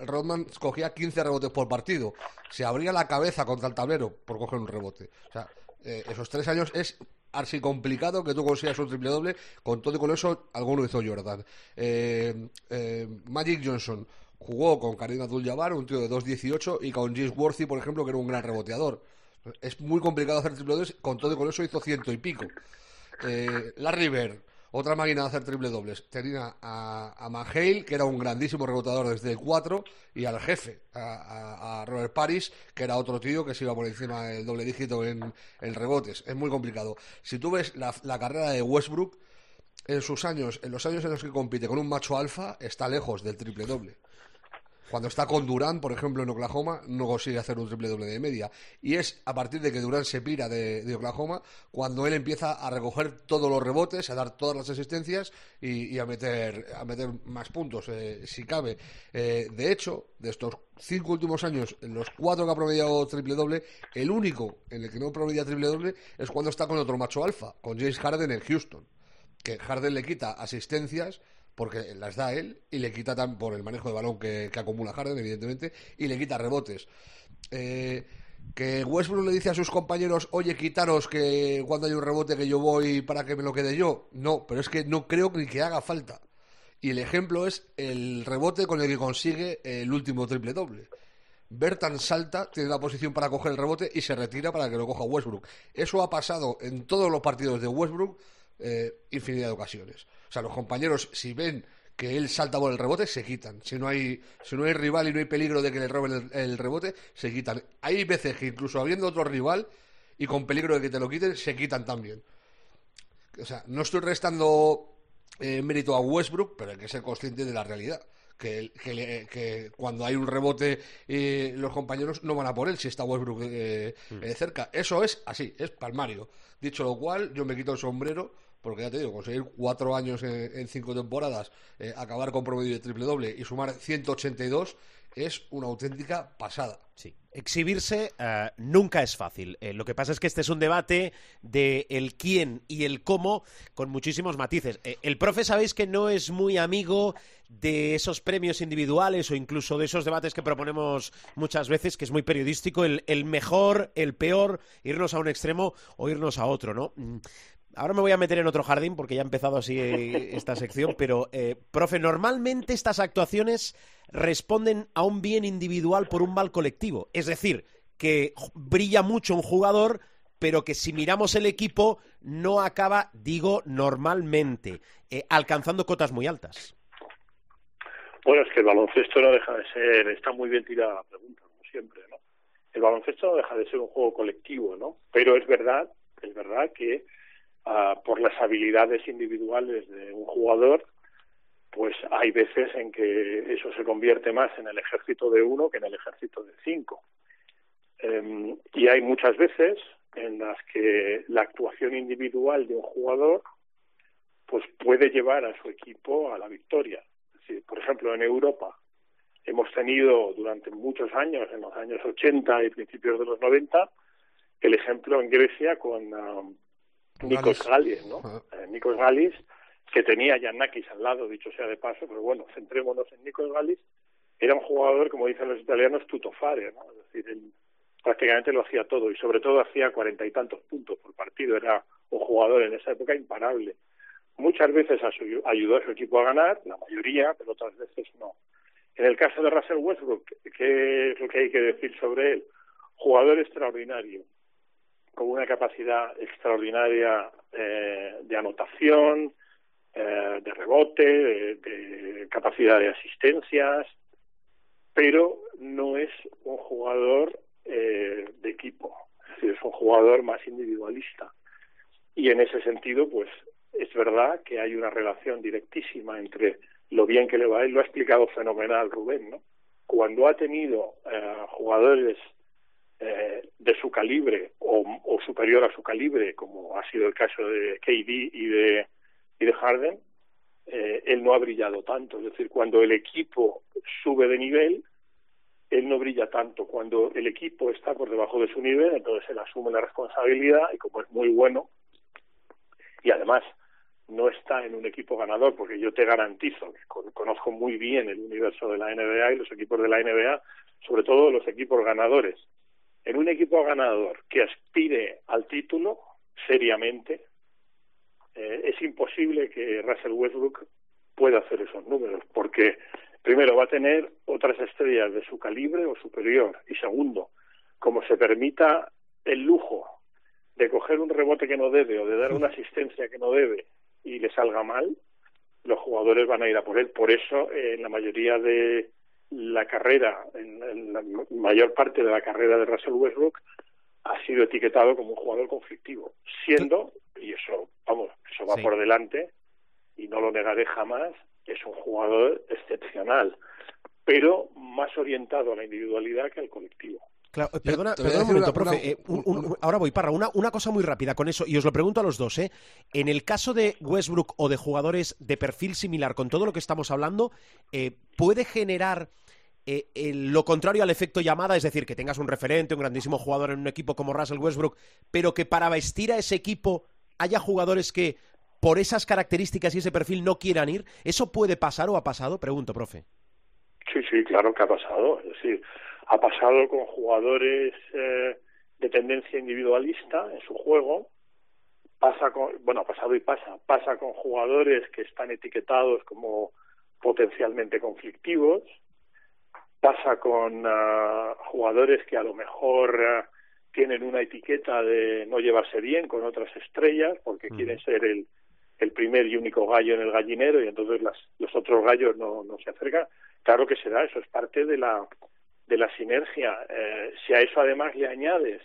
Rodman cogía 15 rebotes por partido. Se abría la cabeza contra el tablero por coger un rebote. O sea, eh, esos tres años es así complicado que tú consigas un triple doble. Con todo y con eso, alguno hizo Jordan. Eh, eh, Magic Johnson jugó con Karim Abdul-Jabbar, un tío de 2.18, y con James Worthy, por ejemplo, que era un gran reboteador. Es muy complicado hacer triple dobles. Con todo y con eso hizo ciento y pico. Larry Bird otra máquina de hacer triple dobles. Tenía a, a que era un grandísimo rebotador desde el 4, y al jefe, a, Robert Paris, que era otro tío que se iba por encima del doble dígito en, rebotes. Es muy complicado. Si tú ves la, la carrera de Westbrook, en sus años, en los años en los que compite con un macho alfa, está lejos del triple doble. Cuando está con Durán, por ejemplo, en Oklahoma, no consigue hacer un triple doble de media. Y es a partir de que Durán se pira de, Oklahoma cuando él empieza a recoger todos los rebotes, a dar todas las asistencias y, a, meter, a meter más puntos, eh, si cabe. Eh, de hecho, de estos cinco últimos años, en los cuatro que ha promediado triple doble, el único en el que no promedia triple doble es cuando está con otro macho alfa, con James Harden en Houston. Que Harden le quita asistencias porque las da él y le quita tan por el manejo de balón que, acumula Harden, evidentemente, y le quita rebotes. Eh, que Westbrook le dice a sus compañeros, oye, quitaros que cuando hay un rebote que yo voy para que me lo quede yo. No, pero es que no creo ni que haga falta. Y el ejemplo es el rebote con el que consigue el último triple doble. Bertan salta, tiene la posición para coger el rebote y se retira para que lo coja Westbrook. Eso ha pasado en todos los partidos de Westbrook eh, infinidad de ocasiones. O sea, los compañeros, si ven que él salta por el rebote, se quitan. Si no hay, si no hay rival y no hay peligro de que le roben el, rebote, se quitan. Hay veces que incluso habiendo otro rival y con peligro de que te lo quiten, se quitan también. o sea, no estoy restando eh, mérito a Westbrook, pero hay que ser consciente de la realidad. Que, que, que, cuando hay un rebote eh, los compañeros no van a por él si está Westbrook eh, mm. eh, cerca. Eso es así, es palmario. Dicho lo cual, yo me quito el sombrero porque ya te digo, conseguir cuatro años en, cinco temporadas, eh, acabar con promedio de triple doble y sumar 182 es una auténtica pasada. Sí. Exhibirse uh, nunca es fácil. Eh, lo que pasa es que este es un debate de el quién y el cómo con muchísimos matices. Eh, el profe sabéis que no es muy amigo de esos premios individuales o incluso de esos debates que proponemos muchas veces, que es muy periodístico, el, el mejor, el peor, irnos a un extremo o irnos a otro, ¿no? Mm, Ahora me voy a meter en otro jardín porque ya ha empezado así eh, esta sección, pero, eh, profe, normalmente estas actuaciones responden a un bien individual por un mal colectivo. Es decir, que brilla mucho un jugador, pero que si miramos el equipo no acaba, digo, normalmente, eh, alcanzando cotas muy altas. Bueno, es que el baloncesto no deja de ser, está muy bien tirada la pregunta, como siempre, ¿no? El baloncesto no deja de ser un juego colectivo, ¿no? Pero es verdad, es verdad que por las habilidades individuales de un jugador, pues hay veces en que eso se convierte más en el ejército de uno que en el ejército de cinco. Eh, y hay muchas veces en las que la actuación individual de un jugador pues puede llevar a su equipo a la victoria. Es por ejemplo, en Europa hemos tenido durante muchos años, en los años 80 y principios de los 90, el ejemplo en Grecia con um, Nikos Galis, ¿no? Eh, Nikos Galis, que tenía a Yanakis al lado, dicho sea de paso, pero bueno, centrémonos en Nikos Galis, era un jugador, como dicen los italianos, tutofare, ¿no? Es decir, él prácticamente lo hacía todo y sobre todo hacía cuarenta y tantos puntos por partido, era un jugador en esa época imparable. Muchas veces ayudó a su equipo a ganar, la mayoría, pero otras veces no. En el caso de Russell Westbrook, ¿qué es lo que hay que decir sobre él? Jugador extraordinario, con una capacidad extraordinaria eh, de anotación, eh, de rebote, de, capacidad de asistencias, pero no es un jugador eh, de equipo, es decir, es un jugador más individualista. Y en ese sentido, pues es verdad que hay una relación directísima entre lo bien que le va, él lo ha explicado fenomenal Rubén, ¿no? Cuando ha tenido jugadores eh, de su calibre o, o, superior a su calibre, como ha sido el caso de KD y de, y de Harden, eh, él no ha brillado tanto. Es decir, cuando el equipo sube de nivel, él no brilla tanto. Cuando el equipo está por debajo de su nivel, entonces él asume la responsabilidad y como es muy bueno, y además no está en un equipo ganador, porque yo te garantizo que conozco muy bien el universo de la NBA y los equipos de la NBA, sobre todo los equipos ganadores. En un equipo ganador que aspire al título seriamente, eh, es imposible que Russell Westbrook pueda hacer esos números, porque primero va a tener otras estrellas de su calibre o superior, y segundo, como se permita el lujo de coger un rebote que no debe o de dar una asistencia que no debe y le salga mal, los jugadores van a ir a por él. Por eso, en la mayoría de, la carrera, en, la mayor parte de la carrera de Russell Westbrook, ha sido etiquetado como un jugador conflictivo, siendo, y eso, vamos, eso va por delante, y no lo negaré jamás, es un jugador excepcional, pero más orientado a la individualidad que al colectivo. Claro, perdona, un momento, profe. Eh, ahora voy, Parra. Una, una cosa muy rápida con eso, y os lo pregunto a los dos. ¿eh? En el caso de Westbrook o de jugadores de perfil similar, con todo lo que estamos hablando, eh, ¿puede generar eh, lo contrario al efecto llamada, es decir, que tengas un referente, un grandísimo jugador en un equipo como Russell Westbrook, pero que para vestir a ese equipo haya jugadores que por esas características y ese perfil no quieran ir? ¿Eso puede pasar o ha pasado? Pregunto, profe. Sí, sí, claro que ha pasado. Es decir, ha pasado con jugadores eh, de tendencia individualista en su juego, pasa con, bueno, ha pasado y pasa, pasa con jugadores que están etiquetados como potencialmente conflictivos, pasa con uh, jugadores que a lo mejor uh, tienen una etiqueta de no llevarse bien con otras estrellas porque quieren ser el, el primer y único gallo en el gallinero y entonces las, los otros gallos no, no se acercan. Claro que se da, eso es parte de la, de la sinergia. Eh, si a eso además le añades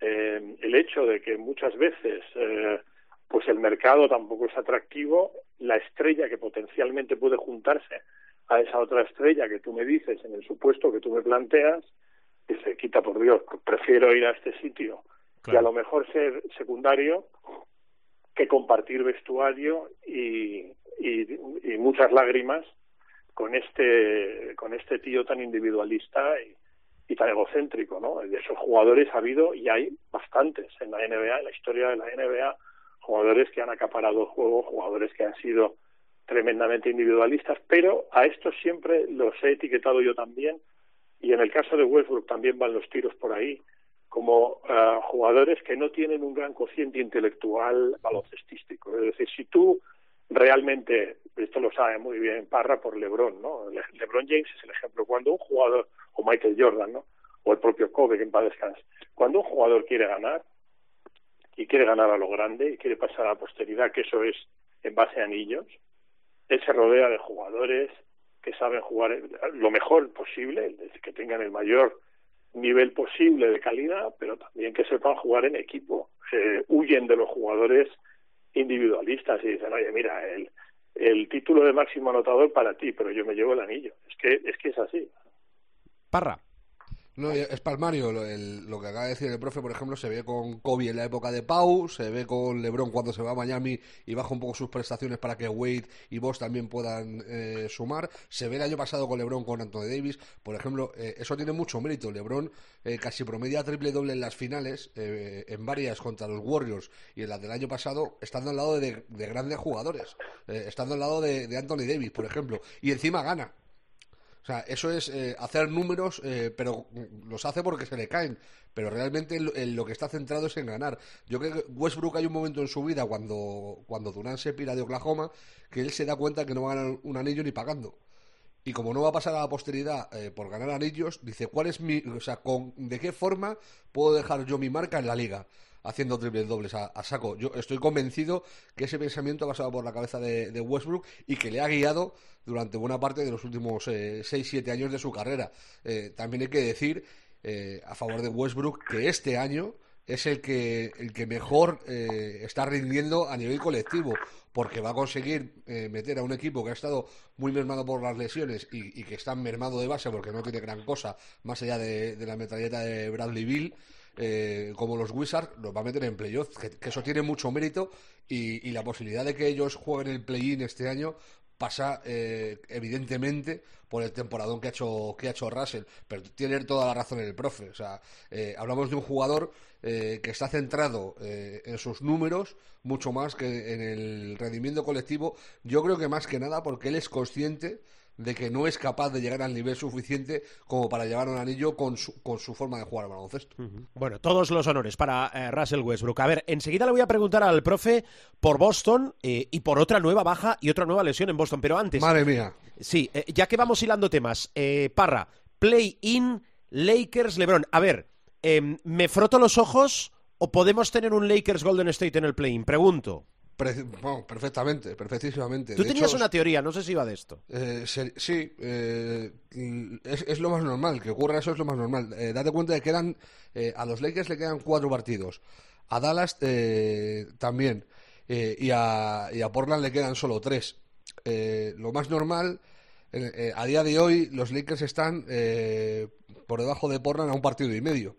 eh, el hecho de que muchas veces eh, pues el mercado tampoco es atractivo, la estrella que potencialmente puede juntarse a esa otra estrella que tú me dices en el supuesto que tú me planteas, dice, quita por Dios, prefiero ir a este sitio y a lo mejor ser secundario que compartir vestuario y, y, y, muchas lágrimas con este con este tío tan individualista y, tan egocéntrico, ¿no? De esos jugadores ha habido y hay bastantes en la NBA, en la historia de la NBA, jugadores que han acaparado el juego, jugadores que han sido tremendamente individualistas, pero a estos siempre los he etiquetado yo también y en el caso de Westbrook también van los tiros por ahí como uh, jugadores que no tienen un gran cociente intelectual baloncestístico. Es decir, si tú realmente, esto lo sabe muy bien Parra por LeBron, ¿no? Le LeBron James es el ejemplo. Cuando un jugador, o Michael Jordan, ¿no? O el propio Kobe, que en paz descanse, cuando un jugador quiere ganar, y quiere ganar a lo grande, y quiere pasar a la posteridad, que eso es en base a anillos, él se rodea de jugadores que saben jugar lo mejor posible, que tengan el mayor nivel posible de calidad, pero también que sepan jugar en equipo. Se huyen de los jugadores individualistas y dicen, oye, mira, el, el título de máximo anotador para ti, pero yo me llevo el anillo. Es que es, que es así. Parra. No, es palmario. Lo, lo, que acaba de decir el profe, por ejemplo, se ve con Kobe en la época de Pau, se ve con LeBron cuando se va a Miami y baja un poco sus prestaciones para que Wade y Boss también puedan eh, sumar. Se ve el año pasado con LeBron con Anthony Davis. Por ejemplo, eh, eso tiene mucho mérito. LeBron eh, casi promedia triple doble en las finales, eh, en varias contra los Warriors y en las del año pasado, estando al lado de, de grandes jugadores. Eh, estando al lado de, de Anthony Davis, por ejemplo. Y encima gana. Sea, eso es eh, hacer números, eh, pero los hace porque se le caen. Pero realmente lo, lo, que está centrado es en ganar. Yo creo que Westbrook hay un momento en su vida cuando, cuando se pira de Oklahoma que él se da cuenta que no va a ganar un anillo ni pagando. Y como no va a pasar a la posteridad eh, por ganar anillos, dice, ¿cuál es mi, o sea, con, de qué forma puedo dejar yo mi marca en la liga? Haciendo triples dobles a, saco. Yo estoy convencido que ese pensamiento ha pasado por la cabeza de, de Westbrook y que le ha guiado durante buena parte de los últimos 6-7 eh, años de su carrera. Eh, también hay que decir, eh, a favor de Westbrook, que este año es el que, el que mejor eh, está rindiendo a nivel colectivo, porque va a conseguir eh, meter a un equipo que ha estado muy mermado por las lesiones y, y, que está mermado de base porque no tiene gran cosa, más allá de, de la metralleta de Bradley Bill. Eh, como los Wizards, los va a meter en playoff, que, eso tiene mucho mérito y, y, la posibilidad de que ellos jueguen el play-in este año pasa eh, evidentemente por el temporadón que ha hecho que ha hecho Russell pero tiene toda la razón el profe o sea eh, hablamos de un jugador eh, que está centrado eh, en sus números mucho más que en el rendimiento colectivo yo creo que más que nada porque él es consciente de que no es capaz de llegar al nivel suficiente como para llevar un anillo con su, con su forma de jugar al baloncesto. Uh -huh. Bueno, todos los honores para eh, Russell Westbrook. A ver, enseguida le voy a preguntar al profe por Boston eh, y por otra nueva baja y otra nueva lesión en Boston, pero antes... Madre mía. Sí, eh, ya que vamos hilando temas, Parra, play-in, Lakers, LeBron. A ver, em, ¿me froto los ojos o podemos tener un Lakers Golden State en el play-in? Pregunto. Pre bueno, perfectamente, perfectísimamente. Tú de tenías hecho, una teoría, no sé si iba de esto. Eh, se, sí, eh, es, es, lo más normal, que ocurra eso es lo más normal. Eh, date cuenta de que quedan, eh, a los Lakers le quedan cuatro partidos, a Dallas eh, también, y a, y, a, Portland le quedan solo tres. lo más normal, a día de hoy los Lakers están por debajo de Portland a un partido y medio,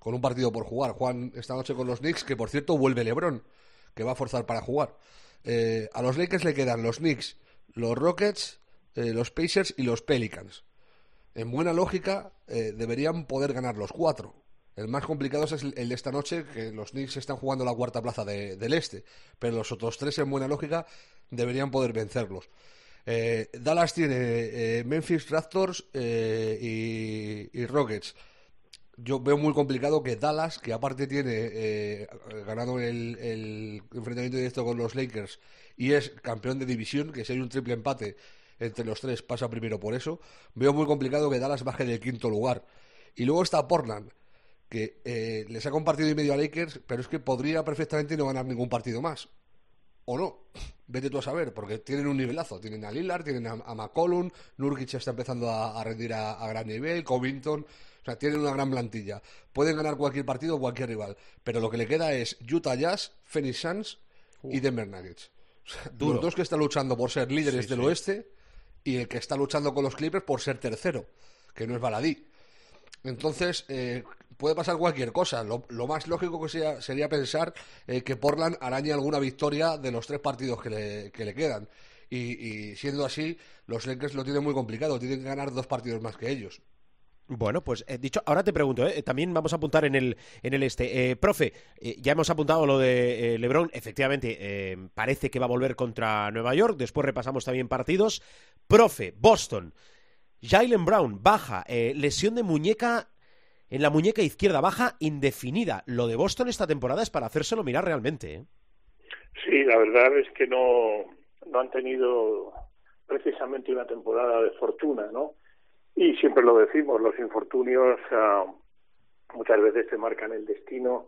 con un partido por jugar. Juan esta noche con los Knicks, que por cierto vuelve LeBron que va a forzar para jugar. Eh, a los Lakers le quedan los Knicks, los Rockets, eh, los Pacers y los Pelicans. En buena lógica, eh, deberían poder ganar los cuatro. El más complicado es el, de esta noche, que los Knicks están jugando la cuarta plaza de, del este, pero los otros tres, en buena lógica, deberían poder vencerlos. Eh, Dallas tiene Memphis Raptors y Rockets yo veo muy complicado que Dallas, que aparte tiene eh, ganado el, enfrentamiento directo con los Lakers y es campeón de división, que si hay un triple empate entre los tres pasa primero por eso, veo muy complicado que Dallas baje del quinto lugar. Y luego está Portland, que eh, le saca un partido y medio a Lakers, pero es que podría perfectamente no ganar ningún partido más. O no, vete tú a saber, porque tienen un nivelazo. Tienen a Lillard, tienen a, McCollum, Nurkic está empezando a, rendir a, gran nivel, Covington sea, tienen una gran plantilla. Pueden ganar cualquier partido o cualquier rival. Pero lo que le queda es Utah Jazz, Phoenix Suns y Denver Nuggets. los dos que están luchando por ser líderes del oeste y el que está luchando con los Clippers por ser tercero, que no es baladí. Entonces, eh, puede pasar cualquier cosa. Lo, más lógico que sea, sería pensar eh, que Portland arañe alguna victoria de los tres partidos que le, que le quedan. Y, siendo así, los Lakers lo tienen muy complicado. Tienen que ganar dos partidos más que ellos. Bueno, pues eh, dicho, ahora te pregunto, eh, también vamos a apuntar en el, en el este. Eh, profe, ya hemos apuntado lo de Lebron, efectivamente, parece que va a volver contra Nueva York, después repasamos también partidos. Profe, Boston, Jalen Brown, baja, lesión de muñeca en la muñeca izquierda, baja indefinida. Lo de Boston esta temporada es para hacérselo mirar realmente. Sí, la verdad es que no, no han tenido precisamente una temporada de fortuna, ¿no? Y siempre lo decimos, los infortunios ah, muchas veces te marcan el destino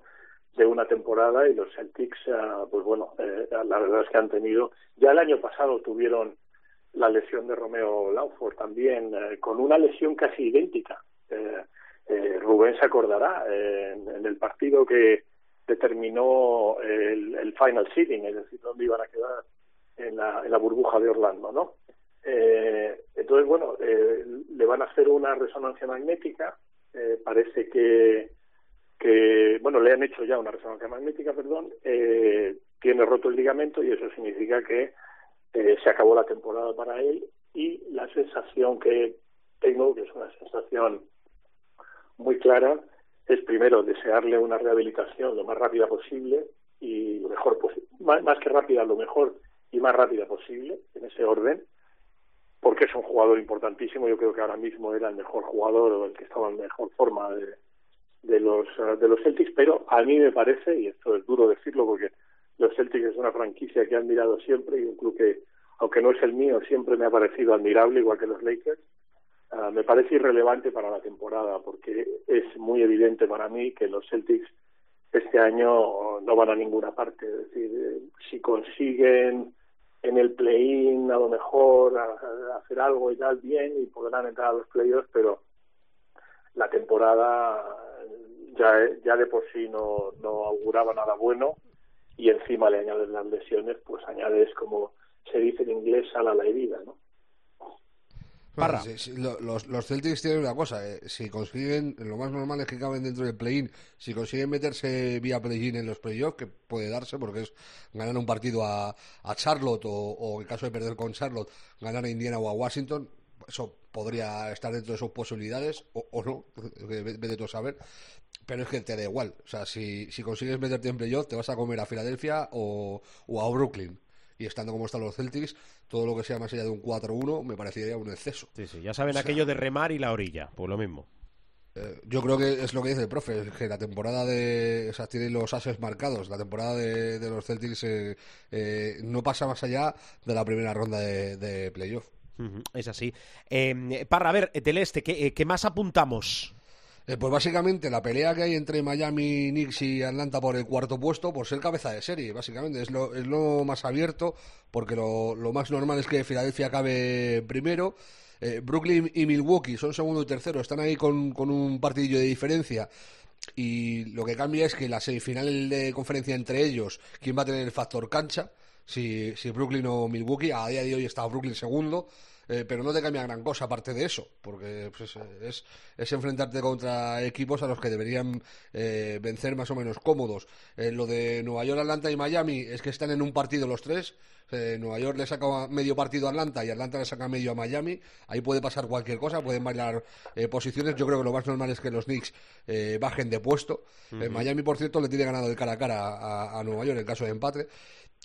de una temporada y los Celtics, ah, pues bueno, eh, la verdad es que han tenido, ya el año pasado tuvieron la lesión de Romeo Lauford también, eh, con una lesión casi idéntica. Eh, Rubén se acordará en, el partido que determinó el, el final seeding, es decir, dónde iban a quedar en la, en la burbuja de Orlando, ¿no? Eh, entonces, bueno, eh, le van a hacer una resonancia magnética. Eh, parece que, que, bueno, le han hecho ya una resonancia magnética, perdón. Eh, tiene roto el ligamento y eso significa que eh, se acabó la temporada para él. Y la sensación que tengo, que es una sensación muy clara, es primero desearle una rehabilitación lo más rápida posible y lo mejor más, más que rápida, lo mejor y más rápida posible, en ese orden porque es un jugador importantísimo. Yo creo que ahora mismo era el mejor jugador o el que estaba en mejor forma de, de los eh, de los Celtics, pero a mí me parece, y esto es duro decirlo porque los Celtics es una franquicia que he admirado siempre y un club que, aunque no es el mío, siempre me ha parecido admirable, igual que los Lakers. Uh, me parece irrelevante para la temporada porque es muy evidente para mí que los Celtics este año no van a ninguna parte. Es decir, eh, si consiguen en el play-in a lo mejor a, hacer algo y tal bien y podrán entrar a los playoffs, pero la temporada ya, ya de por sí no, no auguraba nada bueno y encima le añades las lesiones, pues añades como se dice en inglés a la herida, ¿no? Los, los, Celtics tienen una cosa, eh, si consiguen, lo más normal es que caben dentro del play-in, si consiguen meterse vía play-in en los playoffs, que puede darse porque es ganar un partido a, a Charlotte o, en caso de perder con Charlotte, ganar a Indiana o a Washington, eso podría estar dentro de sus posibilidades o, no, vete tú a saber, pero es que te da igual, o sea, si, si consigues meterte en playoff te vas a comer a Filadelfia o, o a Brooklyn y estando como están los Celtics, todo lo que sea más allá de un 4-1 me parecería un exceso. Sí, sí, ya saben aquello de remar y la orilla, pues lo mismo. Eh, yo creo que es lo que dice el profe, que la temporada de. O sea, tiene los ases marcados. La temporada de, los Celtics eh, eh, no pasa más allá de la primera ronda de, playoff. es así. Parra, a ver, del este, ¿qué, ¿qué más apuntamos? Eh, pues básicamente la pelea que hay entre Miami, Knicks y Atlanta por el cuarto puesto, por ser cabeza de serie, básicamente. Es lo, es lo más abierto, porque lo, más normal es que Filadelfia acabe primero. Eh, Brooklyn y Milwaukee son segundo y tercero, están ahí con, con un partidillo de diferencia. Y lo que cambia es que la semifinal de conferencia entre ellos, ¿quién va a tener el factor cancha? Si, si Brooklyn o Milwaukee, a día de hoy está Brooklyn segundo, eh, pero no te cambia gran cosa aparte de eso, porque pues, es, es, enfrentarte contra equipos a los que deberían eh, vencer más o menos cómodos. Eh, lo de Nueva York, Atlanta y Miami es que están en un partido los tres. Nueva York le saca medio partido a Atlanta y Atlanta le saca medio a Miami. Ahí puede pasar cualquier cosa, pueden bailar posiciones. Yo creo que lo más normal es que los Knicks bajen de puesto. Miami, por cierto, le tiene ganado el cara a cara a, a Nueva York en caso de empate.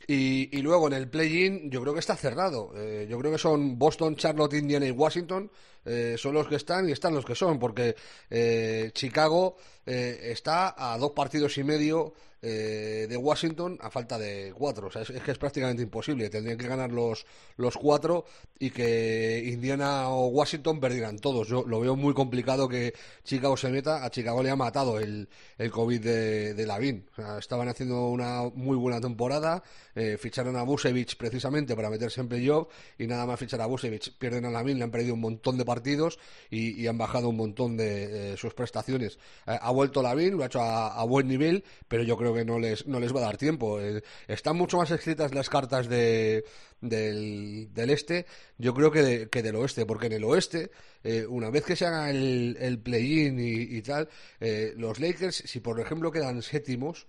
Y, luego en el play-in yo creo que está cerrado. Eh, yo creo que son Boston, Charlotte, Indiana y Washington. Eh, son los que están y están los que son, porque eh, Chicago está a dos partidos y medio eh, de Washington a falta de cuatro. O sea, es, que es prácticamente imposible. Tendrían que ganar los, los cuatro y que Indiana o Washington perdieran todos. Yo lo veo muy complicado que Chicago se meta. A Chicago le ha matado el, el COVID de, de Lavín. estaban haciendo una muy buena temporada. Eh, ficharon a Busevich precisamente para meterse en playoff y nada más fichar a Busevich. Pierden a Lavín, le han perdido un montón de partidos y, han bajado un montón de sus prestaciones. ha vuelto Lavín, lo ha hecho a, buen nivel, pero yo creo que no les, no les va a dar tiempo. están mucho más escritas las cartas de, del, este, yo creo que, que del oeste, porque en el oeste, una vez que se haga el, el play-in y, tal, los Lakers, si por ejemplo quedan séptimos,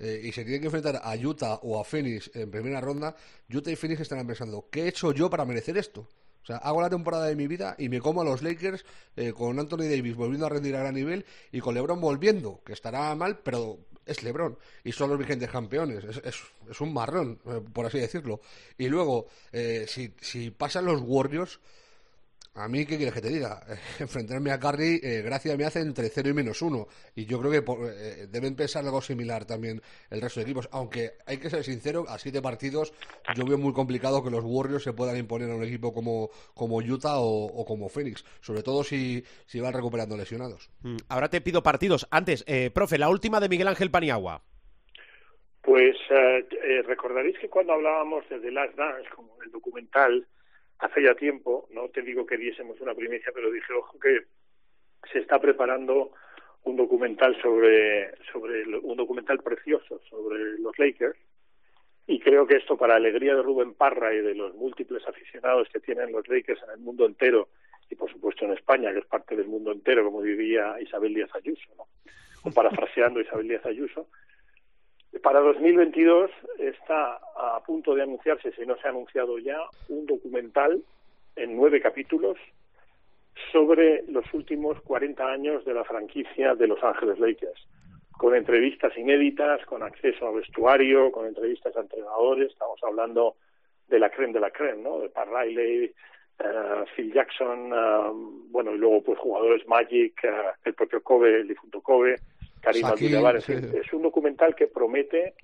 eh, y se tienen que enfrentar a Utah o a Phoenix en primera ronda, Utah y Phoenix estarán pensando, ¿qué he hecho yo para merecer esto? O sea, hago la temporada de mi vida y me como a los Lakers eh, con Anthony Davis volviendo a rendir a gran nivel y con LeBron volviendo, que estará mal, pero es LeBron y son los vigentes campeones. Es, es, un marrón, eh, por así decirlo. Y luego, si, si pasan los Warriors, a mí, ¿qué quieres que te diga? enfrentarme a Curry, eh, gracia me hace entre 0 y menos 1. Y yo creo que eh, deben pensar algo similar también el resto de equipos. Aunque hay que ser sincero, a siete partidos yo veo muy complicado que los Warriors se puedan imponer a un equipo como, como Utah o, como Phoenix. Sobre todo si, si van recuperando lesionados. Mm, ahora te pido partidos. Antes, eh, profe, la última de Miguel Ángel Paniagua. Pues eh, recordaréis que cuando hablábamos de The Last Dance, como el documental hace ya tiempo, no te digo que diésemos una primicia, pero dije, ojo, que se está preparando un documental sobre, sobre un documental precioso sobre los Lakers y creo que esto para alegría de Rubén Parra y de los múltiples aficionados que tienen los Lakers en el mundo entero y por supuesto en España, que es parte del mundo entero, como diría Isabel Díaz Ayuso, ¿no? o parafraseando Isabel Díaz Ayuso, para 2022 está a punto de anunciarse, si no se ha anunciado ya, un documental en nueve capítulos sobre los últimos 40 años de la franquicia de Los Ángeles Lakers, con entrevistas inéditas, con acceso a vestuario, con entrevistas a entrenadores, estamos hablando de la creme de la creme, ¿no? De Pat Riley, uh, Phil Jackson, uh, bueno, y luego pues jugadores Magic, uh, el propio Kobe, el difunto Kobe, Karim Es un documental que promete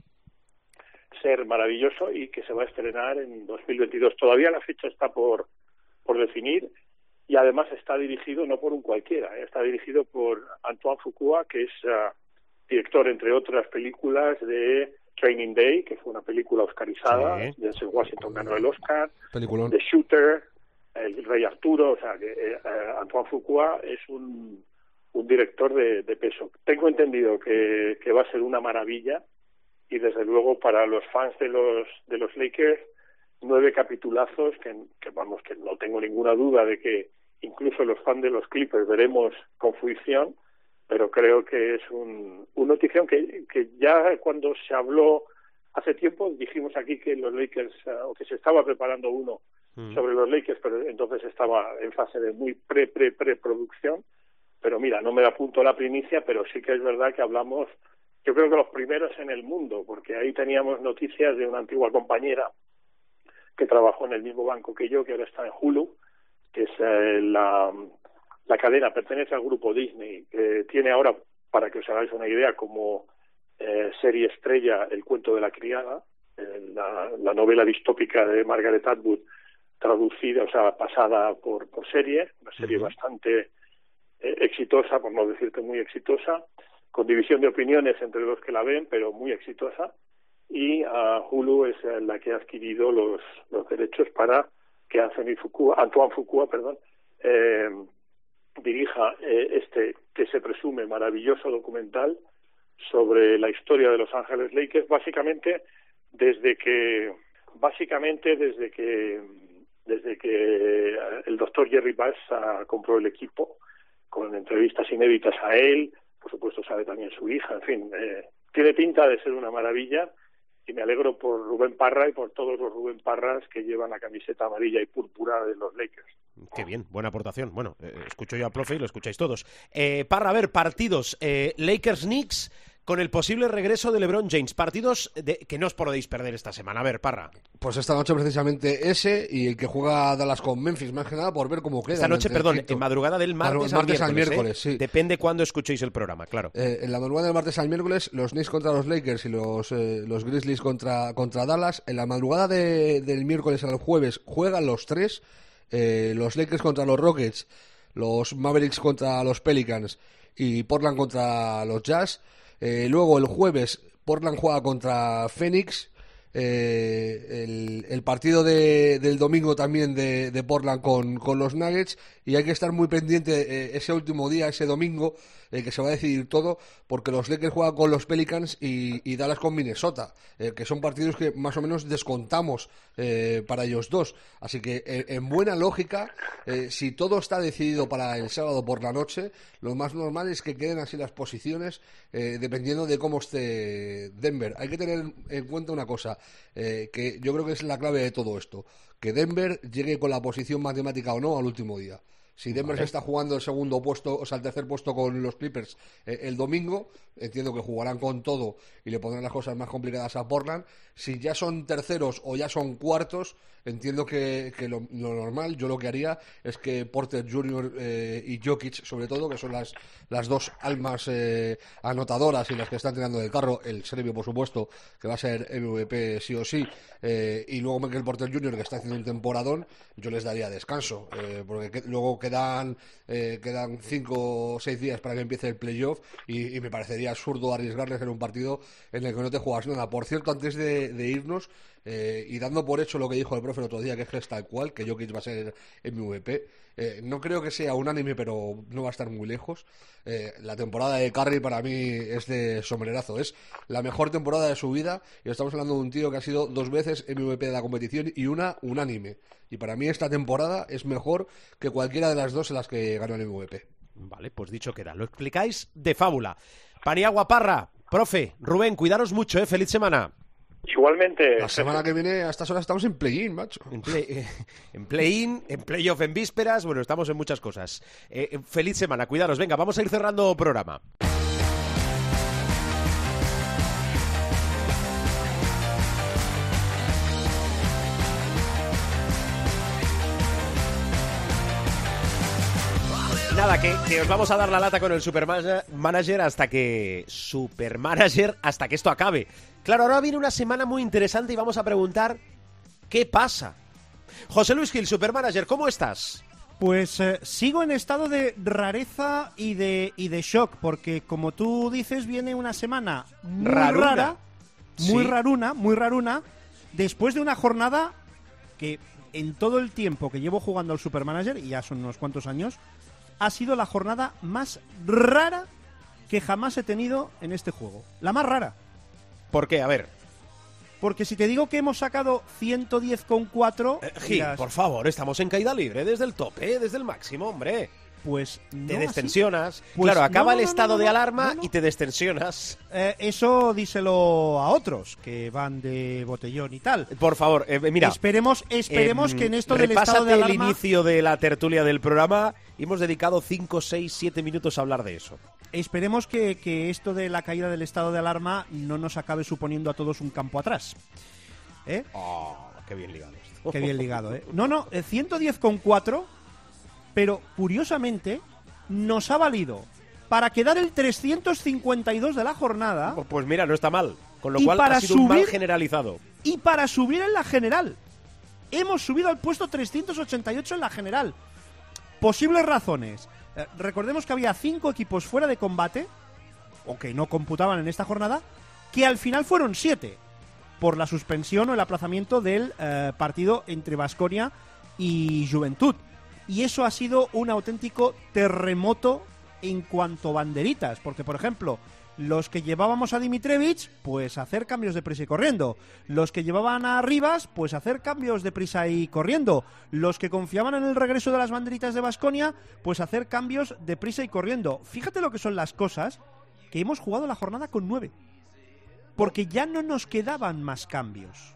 ser maravilloso y que se va a estrenar en 2022. Todavía la fecha está por, por definir y además está dirigido no por un cualquiera, ¿eh? está dirigido por Antoine Fuqua, que es ah, director, entre otras películas, de Training Day, que fue una película oscarizada, sí. Washington ganó el Oscar, The Shooter, El Rey Arturo, o sea que eh, eh, Antoine Fuqua es un un director de, peso. Tengo entendido que, va a ser una maravilla y desde luego para los fans de los de los Lakers nueve capitulazos que, vamos que no tengo ninguna duda de que incluso los fans de los Clippers veremos con fruición pero creo que es un, una notición que, que ya cuando se habló hace tiempo dijimos aquí que los Lakers o que se estaba preparando uno mm. sobre los Lakers pero entonces estaba en fase de muy pre pre preproducción pero mira, no me da punto la primicia, pero sí que es verdad que hablamos, yo creo que los primeros en el mundo, porque ahí teníamos noticias de una antigua compañera que trabajó en el mismo banco que yo, que ahora está en Hulu, que es eh, la, la cadena, pertenece al grupo Disney, que tiene ahora, para que os hagáis una idea, como eh, serie estrella El cuento de la criada, eh, la, la, novela distópica de Margaret Atwood, traducida, o sea, pasada por, por serie, una serie bastante eh, exitosa, por no decirte muy exitosa, con división de opiniones entre los que la ven, pero muy exitosa. Y uh, Hulu es la que ha adquirido los, derechos para que Anthony Fukua, Antoine Fukua, perdón, eh, dirija eh, este que se presume maravilloso documental sobre la historia de Los Ángeles Lakers, básicamente desde que básicamente desde que desde que el doctor Jerry Bass compró el equipo con entrevistas inéditas a él, por supuesto sabe también su hija, en fin, eh, tiene pinta de ser una maravilla y me alegro por Rubén Parra y por todos los Rubén Parras que llevan la camiseta amarilla y púrpura de los Lakers. Qué bien, buena aportación. Bueno, eh, escucho yo a profe y lo escucháis todos. Eh, Parra, a ver, partidos. Eh, Lakers-Knicks con el posible regreso de LeBron James. Partidos de, que no os podéis perder esta semana. A ver, Parra. Pues esta noche precisamente ese y el que juega Dallas con Memphis, más que nada por ver cómo queda. Esta noche, perdón, en madrugada del martes, al miércoles. ¿eh? sí. Depende cuándo escuchéis el programa, claro. Eh, en la madrugada del martes al miércoles, los Knicks contra los Lakers y los, eh, los Grizzlies contra, contra Dallas. En la madrugada del miércoles al jueves juegan los tres. los Lakers contra los Rockets, los Mavericks contra los Pelicans y Portland contra los Jazz. Eh, luego el jueves Portland juega contra Phoenix. eh, el, partido de, del domingo también de, de Portland con, con, los Nuggets y hay que estar muy pendiente eh, ese último día, ese domingo, eh, que se va a decidir todo, porque los Lakers juegan con los Pelicans y, y Dallas con Minnesota, que son partidos que más o menos descontamos para ellos dos. Así que, en buena lógica, si todo está decidido para el sábado por la noche, lo más normal es que queden así las posiciones, dependiendo de cómo esté Denver. Hay que tener en cuenta una cosa. Eh, que yo creo que es la clave de todo esto. Que Denver llegue con la posición matemática o no al último día. Si Denver se está jugando el segundo puesto, o sea, el tercer puesto con los Clippers eh, el domingo, entiendo que jugarán con todo y le pondrán las cosas más complicadas a Portland. Si ya son terceros o ya son cuartos, entiendo que, lo, normal, yo lo que haría es que Porter Jr. Eh, y Jokic, sobre todo, que son las, las dos almas eh, anotadoras y las que están tirando del carro, el serbio, por supuesto, que va a ser MVP sí o sí, y luego Michael Porter Jr., que está haciendo un temporadón, yo les daría descanso, porque luego quedan, eh, quedan cinco o seis días para que empiece el playoff y, me parecería absurdo arriesgarles en un partido en el que no te juegas nada. Por cierto, antes de, irnos eh, y dando por hecho lo que dijo el profe el otro día, que es tal cual, que Jokic va a ser MVP, eh, no creo que sea unánime, pero no va a estar muy lejos. Eh, la temporada de Curry para mí es de sombrerazo. Es la mejor temporada de su vida y estamos hablando de un tío que ha sido dos veces MVP de la competición y una unánime. Y para mí esta temporada es mejor que cualquiera de las dos en las que ganó el MVP. Vale, pues dicho queda. Lo explicáis de fábula. Paniagua Parra, profe, Rubén, cuidaros mucho, ¿eh? Feliz semana. Igualmente. La semana que viene, a estas horas estamos en play-in, macho. En play-in, en, playoff, en vísperas. Bueno, estamos en muchas cosas. Eh, eh, feliz semana, cuidaros. Venga, vamos a ir cerrando programa. Nada, que, que, os vamos a dar la lata con el Supermanager hasta que. Supermanager hasta que esto acabe. Claro, ahora viene una semana muy interesante y vamos a preguntar. ¿Qué pasa? José Luis Gil, Supermanager, ¿cómo estás? Pues eh, sigo en estado de rareza y de, y de shock, porque como tú dices, viene una semana muy rara, muy raruna, muy raruna, después de una jornada que en todo el tiempo que llevo jugando al Supermanager, y ya son unos cuantos años, ha sido la jornada más rara que jamás he tenido en este juego. La más rara. ¿Por qué? A ver. Porque si te digo que hemos sacado 110,4... Eh, Gil, por favor, estamos en caída libre desde el tope, desde el máximo, hombre pues te destensionas. Pues claro, acaba el estado de alarma y te destensionas. Eh, eso díselo a otros que van de botellón y tal. Por favor, eh, mira. Esperemos, esperemos em, que en esto del estado de alarma. el inicio de la tertulia del programa. Hemos dedicado 5, 6, 7 minutos a hablar de eso. Esperemos que, que esto de la caída del estado de alarma no nos acabe suponiendo a todos un campo atrás. ¿Eh? Oh, qué bien ligado esto. Qué bien ligado, ¿eh? No, no, 110,4 pero curiosamente nos ha valido para quedar el 352 de la jornada. Pues, pues mira, no está mal. Con lo cual ha sido un mal generalizado. Y para subir en la general. Hemos subido al puesto 388 en la general. Posibles razones. Eh, recordemos que había cinco equipos fuera de combate, o que no computaban en esta jornada, que al final fueron siete, por la suspensión o el aplazamiento del eh, partido entre Vasconia y Juventud y eso ha sido un auténtico terremoto en cuanto a banderitas, porque por ejemplo, los que llevábamos a Dimitrevich, pues hacer cambios de prisa y corriendo. Los que llevaban a Rivas, pues hacer cambios de prisa y corriendo. Los que confiaban en el regreso de las banderitas de Basconia, pues hacer cambios de prisa y corriendo. Fíjate lo que son las cosas que hemos jugado la jornada con nueve. Porque ya no nos quedaban más cambios.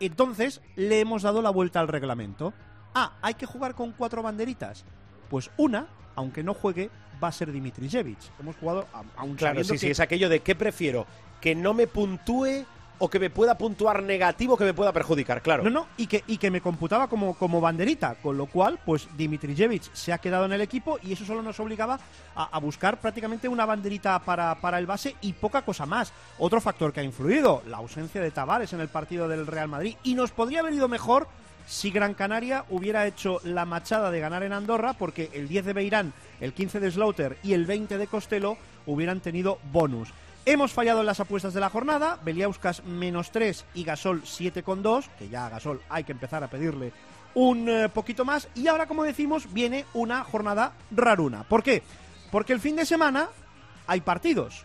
Entonces le hemos dado la vuelta al reglamento. Ah, hay que jugar con cuatro banderitas. Pues una, aunque no juegue, va a ser Dimitrijevic. Hemos jugado a, un Claro, sí, sí, es aquello de qué prefiero, que no me puntúe o que me pueda puntuar negativo que me pueda perjudicar, claro. No, no, y que, y que me computaba como, como banderita, con lo cual, pues Dimitrijevic se ha quedado en el equipo y eso solo nos obligaba a, buscar prácticamente una banderita para, para, el base y poca cosa más. Otro factor que ha influido, la ausencia de Tavares en el partido del Real Madrid y nos podría haber ido mejor si Gran Canaria hubiera hecho la machada de ganar en Andorra, porque el 10 de Beirán, el 15 de Slaughter y el 20 de Costello hubieran tenido bonus. Hemos fallado en las apuestas de la jornada, Beliauskas menos 3 y Gasol 7,2, que ya a Gasol hay que empezar a pedirle un eh, poquito más. Y ahora, como decimos, viene una jornada raruna. ¿Por qué? Porque el fin de semana hay partidos,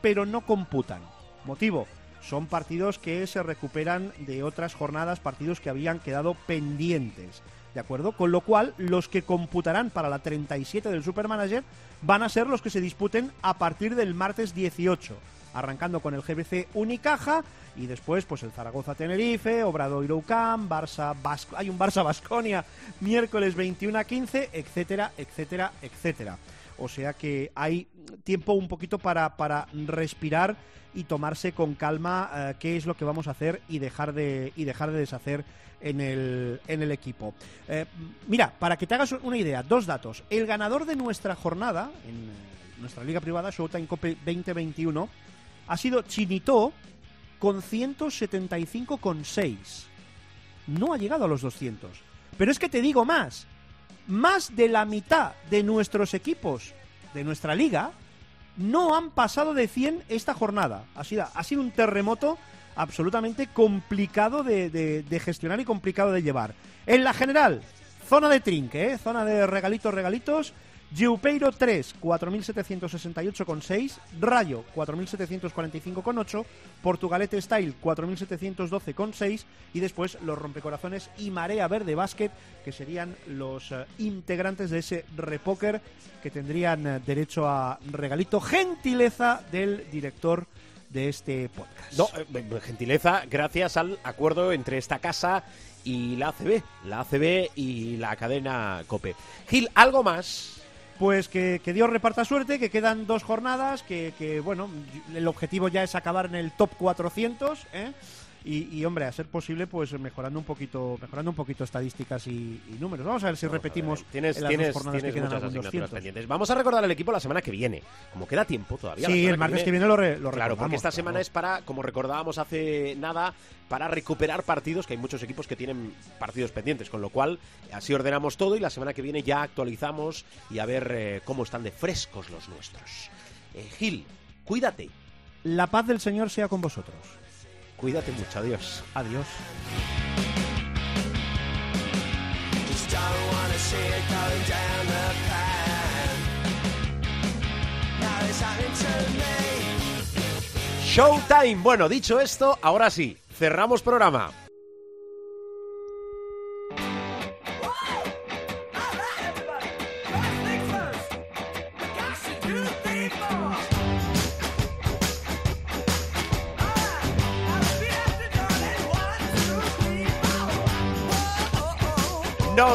pero no computan. Motivo, son partidos que se recuperan de otras jornadas, partidos que habían quedado pendientes. ¿De acuerdo? Con lo cual, los que computarán para la 37 del Supermanager van a ser los que se disputen a partir del martes 18, arrancando con el GBC Unicaja y después pues el Zaragoza Tenerife, Obradoiro UCAM, Barça Basco, hay un Barça Basconia miércoles 21 a 15, etcétera, etcétera, etcétera. O sea que hay tiempo un poquito para, para respirar y tomarse con calma eh, qué es lo que vamos a hacer y dejar de, y dejar de deshacer en el, en el equipo. Eh, mira, para que te hagas una idea, dos datos. El ganador de nuestra jornada, en eh, nuestra liga privada, Showtime Cope 2021, ha sido Chinito con 175,6. No ha llegado a los 200. Pero es que te digo más. Más de la mitad de nuestros equipos de nuestra liga no han pasado de 100 esta jornada. Ha sido, ha sido un terremoto absolutamente complicado de, de, gestionar y complicado de llevar. En la general, zona de trinque, ¿eh? zona de regalitos, regalitos. Giupeiro 3, 4.768,6. Rayo, 4.745,8. Portugalete Style, 4.712,6. Y después los rompecorazones y Marea Verde Basket, que serían los uh, integrantes de ese repóker que tendrían uh, derecho a regalito. Gentileza del director de este podcast. No, eh, gentileza, gracias al acuerdo entre esta casa y la ACB, la ACB y la cadena COPE. Gil, ¿algo más? Pues que, que, Dios reparta suerte, que quedan dos jornadas, que, que, bueno, el objetivo ya es acabar en el top 400, ¿eh? Y, y, hombre, a ser posible, pues mejorando un poquito, mejorando un poquito estadísticas y, y números. Vamos a ver si Vamos repetimos ver. tienes, en las tienes, jornadas tienes que quedan muchas algunos asignaturas cientos. pendientes. Vamos a recordar al equipo la semana que viene, como queda tiempo todavía. Sí, el martes que viene lo, re, lo Claro, porque esta claro. semana es para, como recordábamos hace nada, para recuperar partidos, que hay muchos equipos que tienen partidos pendientes, con lo cual así ordenamos todo y la semana que viene ya actualizamos y a ver eh, cómo están de frescos los nuestros. Eh, Gil, cuídate, La paz del Señor sea con vosotros. Cuídate mucho, adiós. Adiós. Showtime. Bueno, dicho esto, ahora sí, cerramos programa.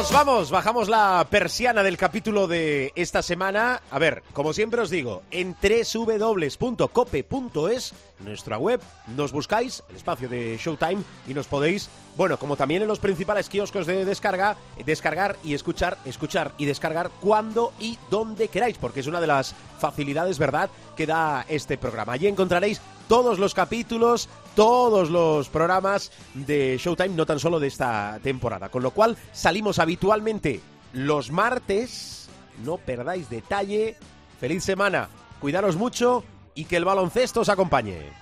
Nos vamos, bajamos la persiana del capítulo de esta semana. A ver, como siempre os digo, en www.cope.es, nuestra web, nos buscáis el espacio de Showtime y nos podéis, bueno, como también en los principales kioscos de descarga, descargar y escuchar, escuchar y descargar cuando y donde queráis, porque es una de las facilidades, ¿verdad?, que da este programa. Allí encontraréis todos los capítulos, todos los programas de Showtime, no tan solo de esta temporada. Con lo cual salimos habitualmente los martes. No perdáis detalle. Feliz semana. Cuidaros mucho y que el baloncesto os acompañe.